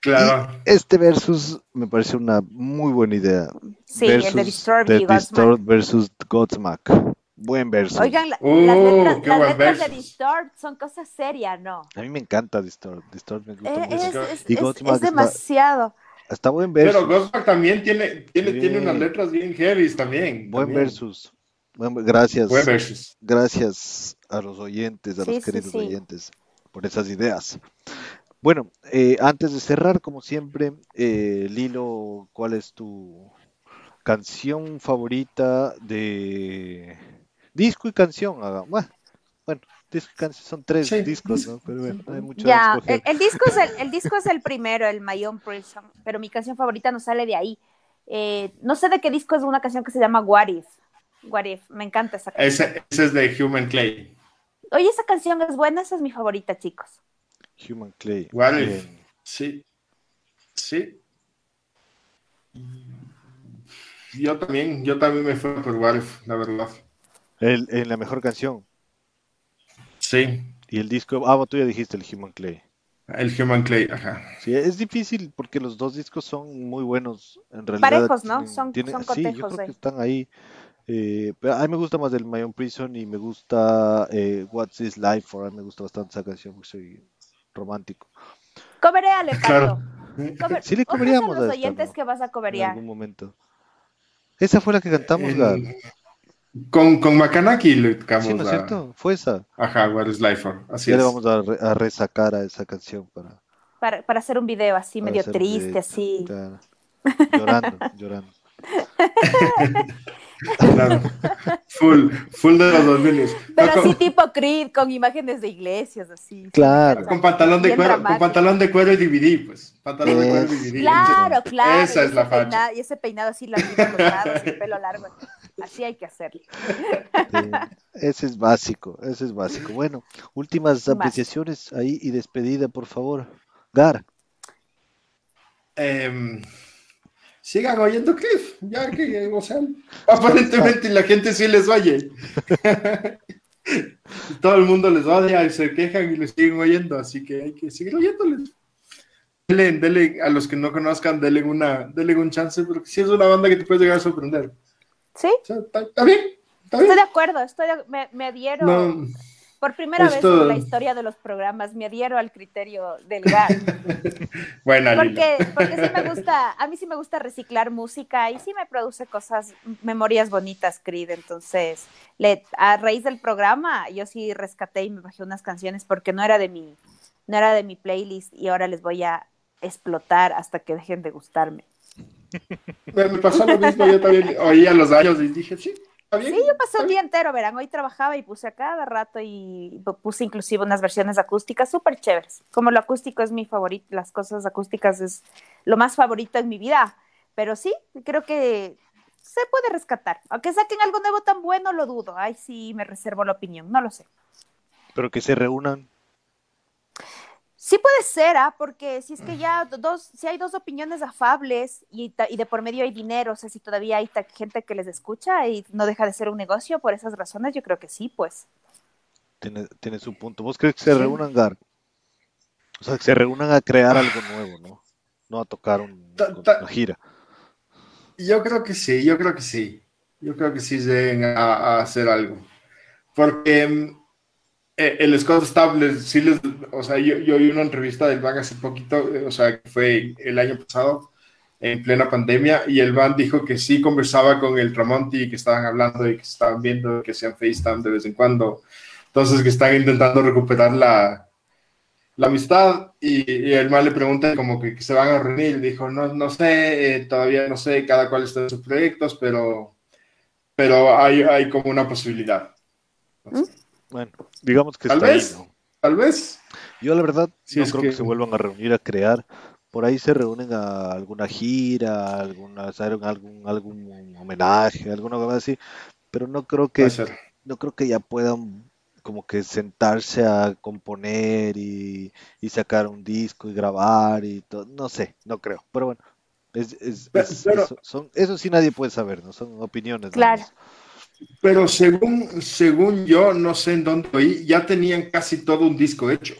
Claro. Y este versus me parece una muy buena idea. Sí, el de Disturbed de Godsmack. Versus Godsmack. Buen versus. Oigan, la- Uh, las letras, las letras de versus. Disturbed son cosas serias, ¿no? A mí me encanta Disturbed. Disturbed me gusta Eh, mucho. Es, es- Y es- Godsmack es está- demasiado. Está buen versus. Pero Ghostback también tiene, tiene, Sí. tiene unas letras bien heavy también. Buen también. versus. Buen- gracias. Buen versus. Gracias a los oyentes, a Sí, los sí, queridos sí. oyentes, por esas ideas. Bueno, eh, antes de cerrar, como siempre, eh, Lilo, ¿cuál es tu canción favorita de disco y canción? Haga- Bueno, son tres Sí. discos, ¿no? Pero bueno, hay mucho Ya, el, el disco es el, el disco es el primero, el My Own Prison, pero mi canción favorita no sale de ahí. Eh, no sé de qué disco es una canción que se llama What If. What If, me encanta esa canción. Ese, ese es de Human Clay. Oye, esa canción es buena, esa es mi favorita, chicos. Human Clay. What if? Sí. Sí. Yo también, yo también me fui por What If, la verdad. El- en la mejor canción. Sí. Y el disco, ah, tú ya dijiste el Human Clay. El Human Clay, ajá. Sí, es difícil porque los dos discos son muy buenos. En realidad, Parejos, ¿no? Son- son sí, yo cotejos creo ahí. que están ahí. Eh, pero a mí me gusta más el My Own Prison y me gusta eh, What's This Life for. A mí me gusta bastante esa canción porque soy romántico. Coberéale, Claro. Cover- Sí le coberíamos a los a esta, oyentes ¿no? que vas a En coberear. algún momento. Esa fue la que cantamos, En- Gar. Con, con Makanaki le tocamos Sí, ¿no es la- cierto? Fue esa. Ajá, What is Life for. Así Ya es. le vamos a, re- a resacar a esa canción para, Para, para hacer un video así, para medio triste, videito. así. Claro. Llorando, llorando. Claro. Full, full de los 2000. Pero con, así tipo Creed, con imágenes de iglesias, así. Claro. con pantalón de cuero, con pantalón de cuero y DVD, pues. Pantalón de cuero y DVD. Claro, claro. Esa y es la facha. Y ese peinado así, las los lados, el pelo largo. Así hay que hacerlo. Sí, ese es básico, ese es básico. Bueno, últimas Básico. apreciaciones ahí y despedida, por favor. Gar, Em, sigan oyendo Cliff, ya que, o sea, aparentemente la gente sí les oye. Todo el mundo les odia y se quejan y les siguen oyendo, así que hay que seguir oyéndoles. Denle, denle- a los que no conozcan, denle, una, denle un chance, porque si es una banda que te puede llegar a sorprender. Sí, está, está bien, está estoy de acuerdo. Estoy de- me, me adhiero. No, Por primera vez en la historia de los programas, me adhiero al criterio del GAR. Lila. Porque, porque sí me gusta, a mí sí me gusta reciclar música y sí me produce cosas, memorias bonitas, Creed. Entonces, le, a raíz del programa, yo sí rescaté y me bajé unas canciones porque no era de mi, no era de mi playlist y ahora les voy a explotar hasta que dejen de gustarme. Me, me pasó lo mismo, yo también oía los años y dije, sí, está bien. Sí, yo pasé un día entero, verán, hoy trabajaba y puse a cada rato y puse inclusive unas versiones acústicas súper chéveres. Como lo acústico es mi favorito, las cosas acústicas es lo más favorito en mi vida. Pero sí, creo que se puede rescatar. Aunque saquen algo nuevo tan bueno, lo dudo. Ay, sí, me reservo la opinión, no lo sé. pero que se reúnan. Sí puede ser, ¿ah? Porque si es que ya dos, si hay dos opiniones afables y, de por medio hay dinero, o sea, si todavía hay gente que les escucha y no deja de ser un negocio por esas razones, yo creo que sí, pues. Tiene, tiene su punto. ¿Vos crees que se Sí. reúnan, Gar? O sea, que se reúnan a crear algo nuevo, ¿no? No a tocar un- Ta- ta- una gira. Yo creo que sí, yo creo que sí. Yo creo que sí lleguen a, a hacer algo. Porque mm, el Scott Stable, sí les, o sea, yo, yo vi una entrevista del Van hace poquito, eh, o sea, que fue el año pasado, en plena pandemia, y el Van dijo que sí conversaba con el Tramonti, que estaban hablando y que estaban viendo, que hacían FaceTime de vez en cuando. Entonces, que están intentando recuperar la, la amistad y, y el mal le pregunta como que, que se van a reunir. Dijo, no, no sé, eh, todavía no sé, cada cual está en sus proyectos, pero, pero hay, hay como una posibilidad. Bueno, digamos que Tal está ahí, vez. ¿no? Tal vez. Yo la verdad no creo que... que- se vuelvan a reunir a crear. Por ahí se reúnen a alguna gira, alguna, hacer algún, algún homenaje, alguna cosa así, pero no creo que no creo que ya puedan como que sentarse a componer y, y sacar un disco y grabar y todo. No sé, no creo. Pero bueno, es, es- Pe- es- pero- eso, son, eso sí nadie puede saber, ¿no? Son opiniones. nada Claro. más. Pero según, según yo, no sé en dónde oí, ya tenían casi todo un disco hecho.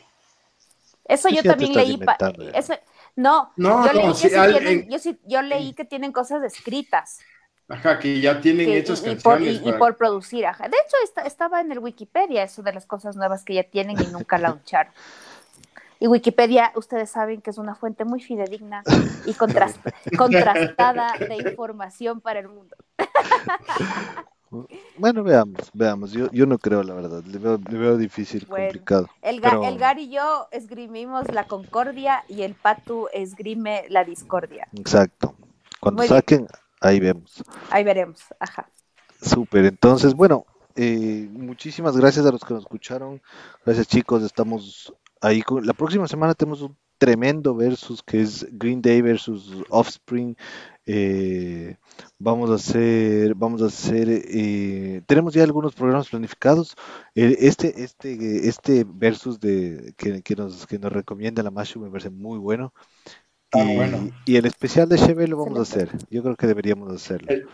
Eso yo también leí. eso- No, No, yo, leí no, que sí, sí al- tienen- en- yo, sí- yo leí que tienen cosas escritas Ajá, que ya tienen que- hechas y, y por, canciones. y- y para- por producir. Ajá. De hecho, esta- estaba en el Wikipedia eso de las cosas nuevas que ya tienen y nunca launcharon. Y Wikipedia, ustedes saben que es una fuente muy fidedigna y contrast- contrastada de información para el mundo. Bueno, veamos, veamos. Yo, yo no creo, la verdad. Le veo, le veo difícil, Bueno. complicado. El, Ga- Pero- el Gar y yo esgrimimos la concordia y el Patu esgrime la discordia. Exacto. Cuando Muy bien. saquen, ahí vemos. Ahí veremos. Ajá. Súper. Entonces, bueno, eh, muchísimas gracias a los que nos escucharon. Gracias, chicos. Estamos ahí. con- La próxima semana tenemos un tremendo versus que es Green Day versus Offspring. Eh, vamos a hacer, vamos a hacer, eh, tenemos ya algunos programas planificados. Eh, este, este, este versus de que, que nos, que nos recomienda la Mashu me parece muy bueno. Ah, y, bueno. y el especial de Chevelle lo vamos a hacer. Yo creo que deberíamos hacerlo. Eh,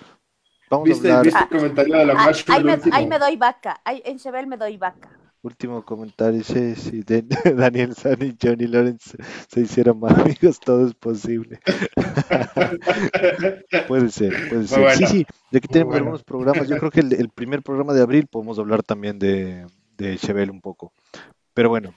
Vamos a ¿Viste, hablar. ¿viste el comentario de la Ah, Mash? ahí, me, ahí me doy vaca. Ahí, en Chevel me doy vaca. Último comentario, de- Daniel San y Johnny Lawrence se hicieron más amigos, todo es posible. puede ser, puede ser. bueno, sí, sí, de aquí tenemos bueno. algunos programas. Yo creo que el, el primer programa de abril podemos hablar también de, de Chevelle un poco. Pero bueno,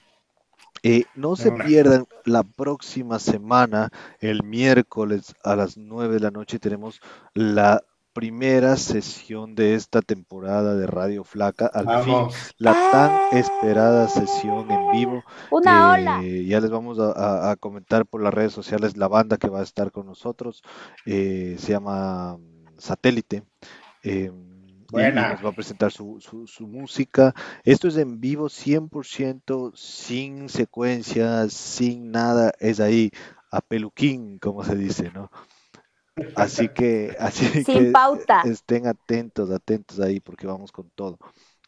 eh, no se pierdan la próxima semana, el miércoles a las 9 de la noche, tenemos la primera sesión de esta temporada de Radio Flaca. Al fin la tan esperada sesión en vivo. Una Eh, ola. Ya les vamos a, a- a comentar por las redes sociales la banda que va a estar con nosotros. Eh, se llama mm, Satélite. Eh, y- y Buena. nos va a presentar su, su- su música. Esto es en vivo 100%, sin secuencias, sin nada. Es ahí a peluquín, como se dice, ¿no? Así que, así Sin que pauta. estén atentos, atentos ahí porque vamos con todo.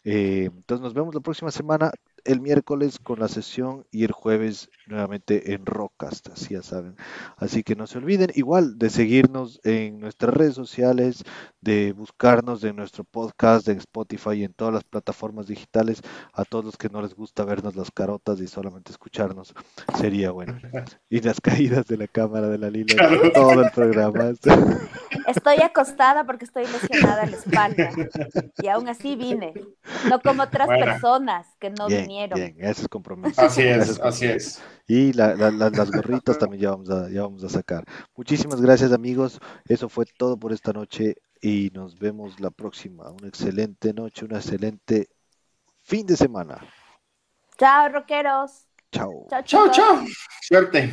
Eh, entonces nos vemos la próxima semana, el miércoles con la sesión y el jueves nuevamente en Rockcast, así ya saben. Así que no se olviden igual de seguirnos en nuestras redes sociales, de buscarnos en nuestro podcast, en Spotify y en todas las plataformas digitales. A todos los que no les gusta vernos las carotas y solamente escucharnos, sería bueno. Y las caídas de la cámara de la Lila, Claro. todo el programa. Estoy acostada porque estoy lesionada en la espalda. Y aún así vine. No como otras Bueno. personas que no Bien, bien, ese es compromiso. Así es, así es. Y la- la- la- las gorritas también ya vamos, a, ya vamos a sacar. Muchísimas gracias amigos. Eso fue todo por esta noche y nos vemos la próxima. Una excelente noche, un excelente fin de semana. Chao, rockeros. Chao. Chao, Chao, chao. Suerte.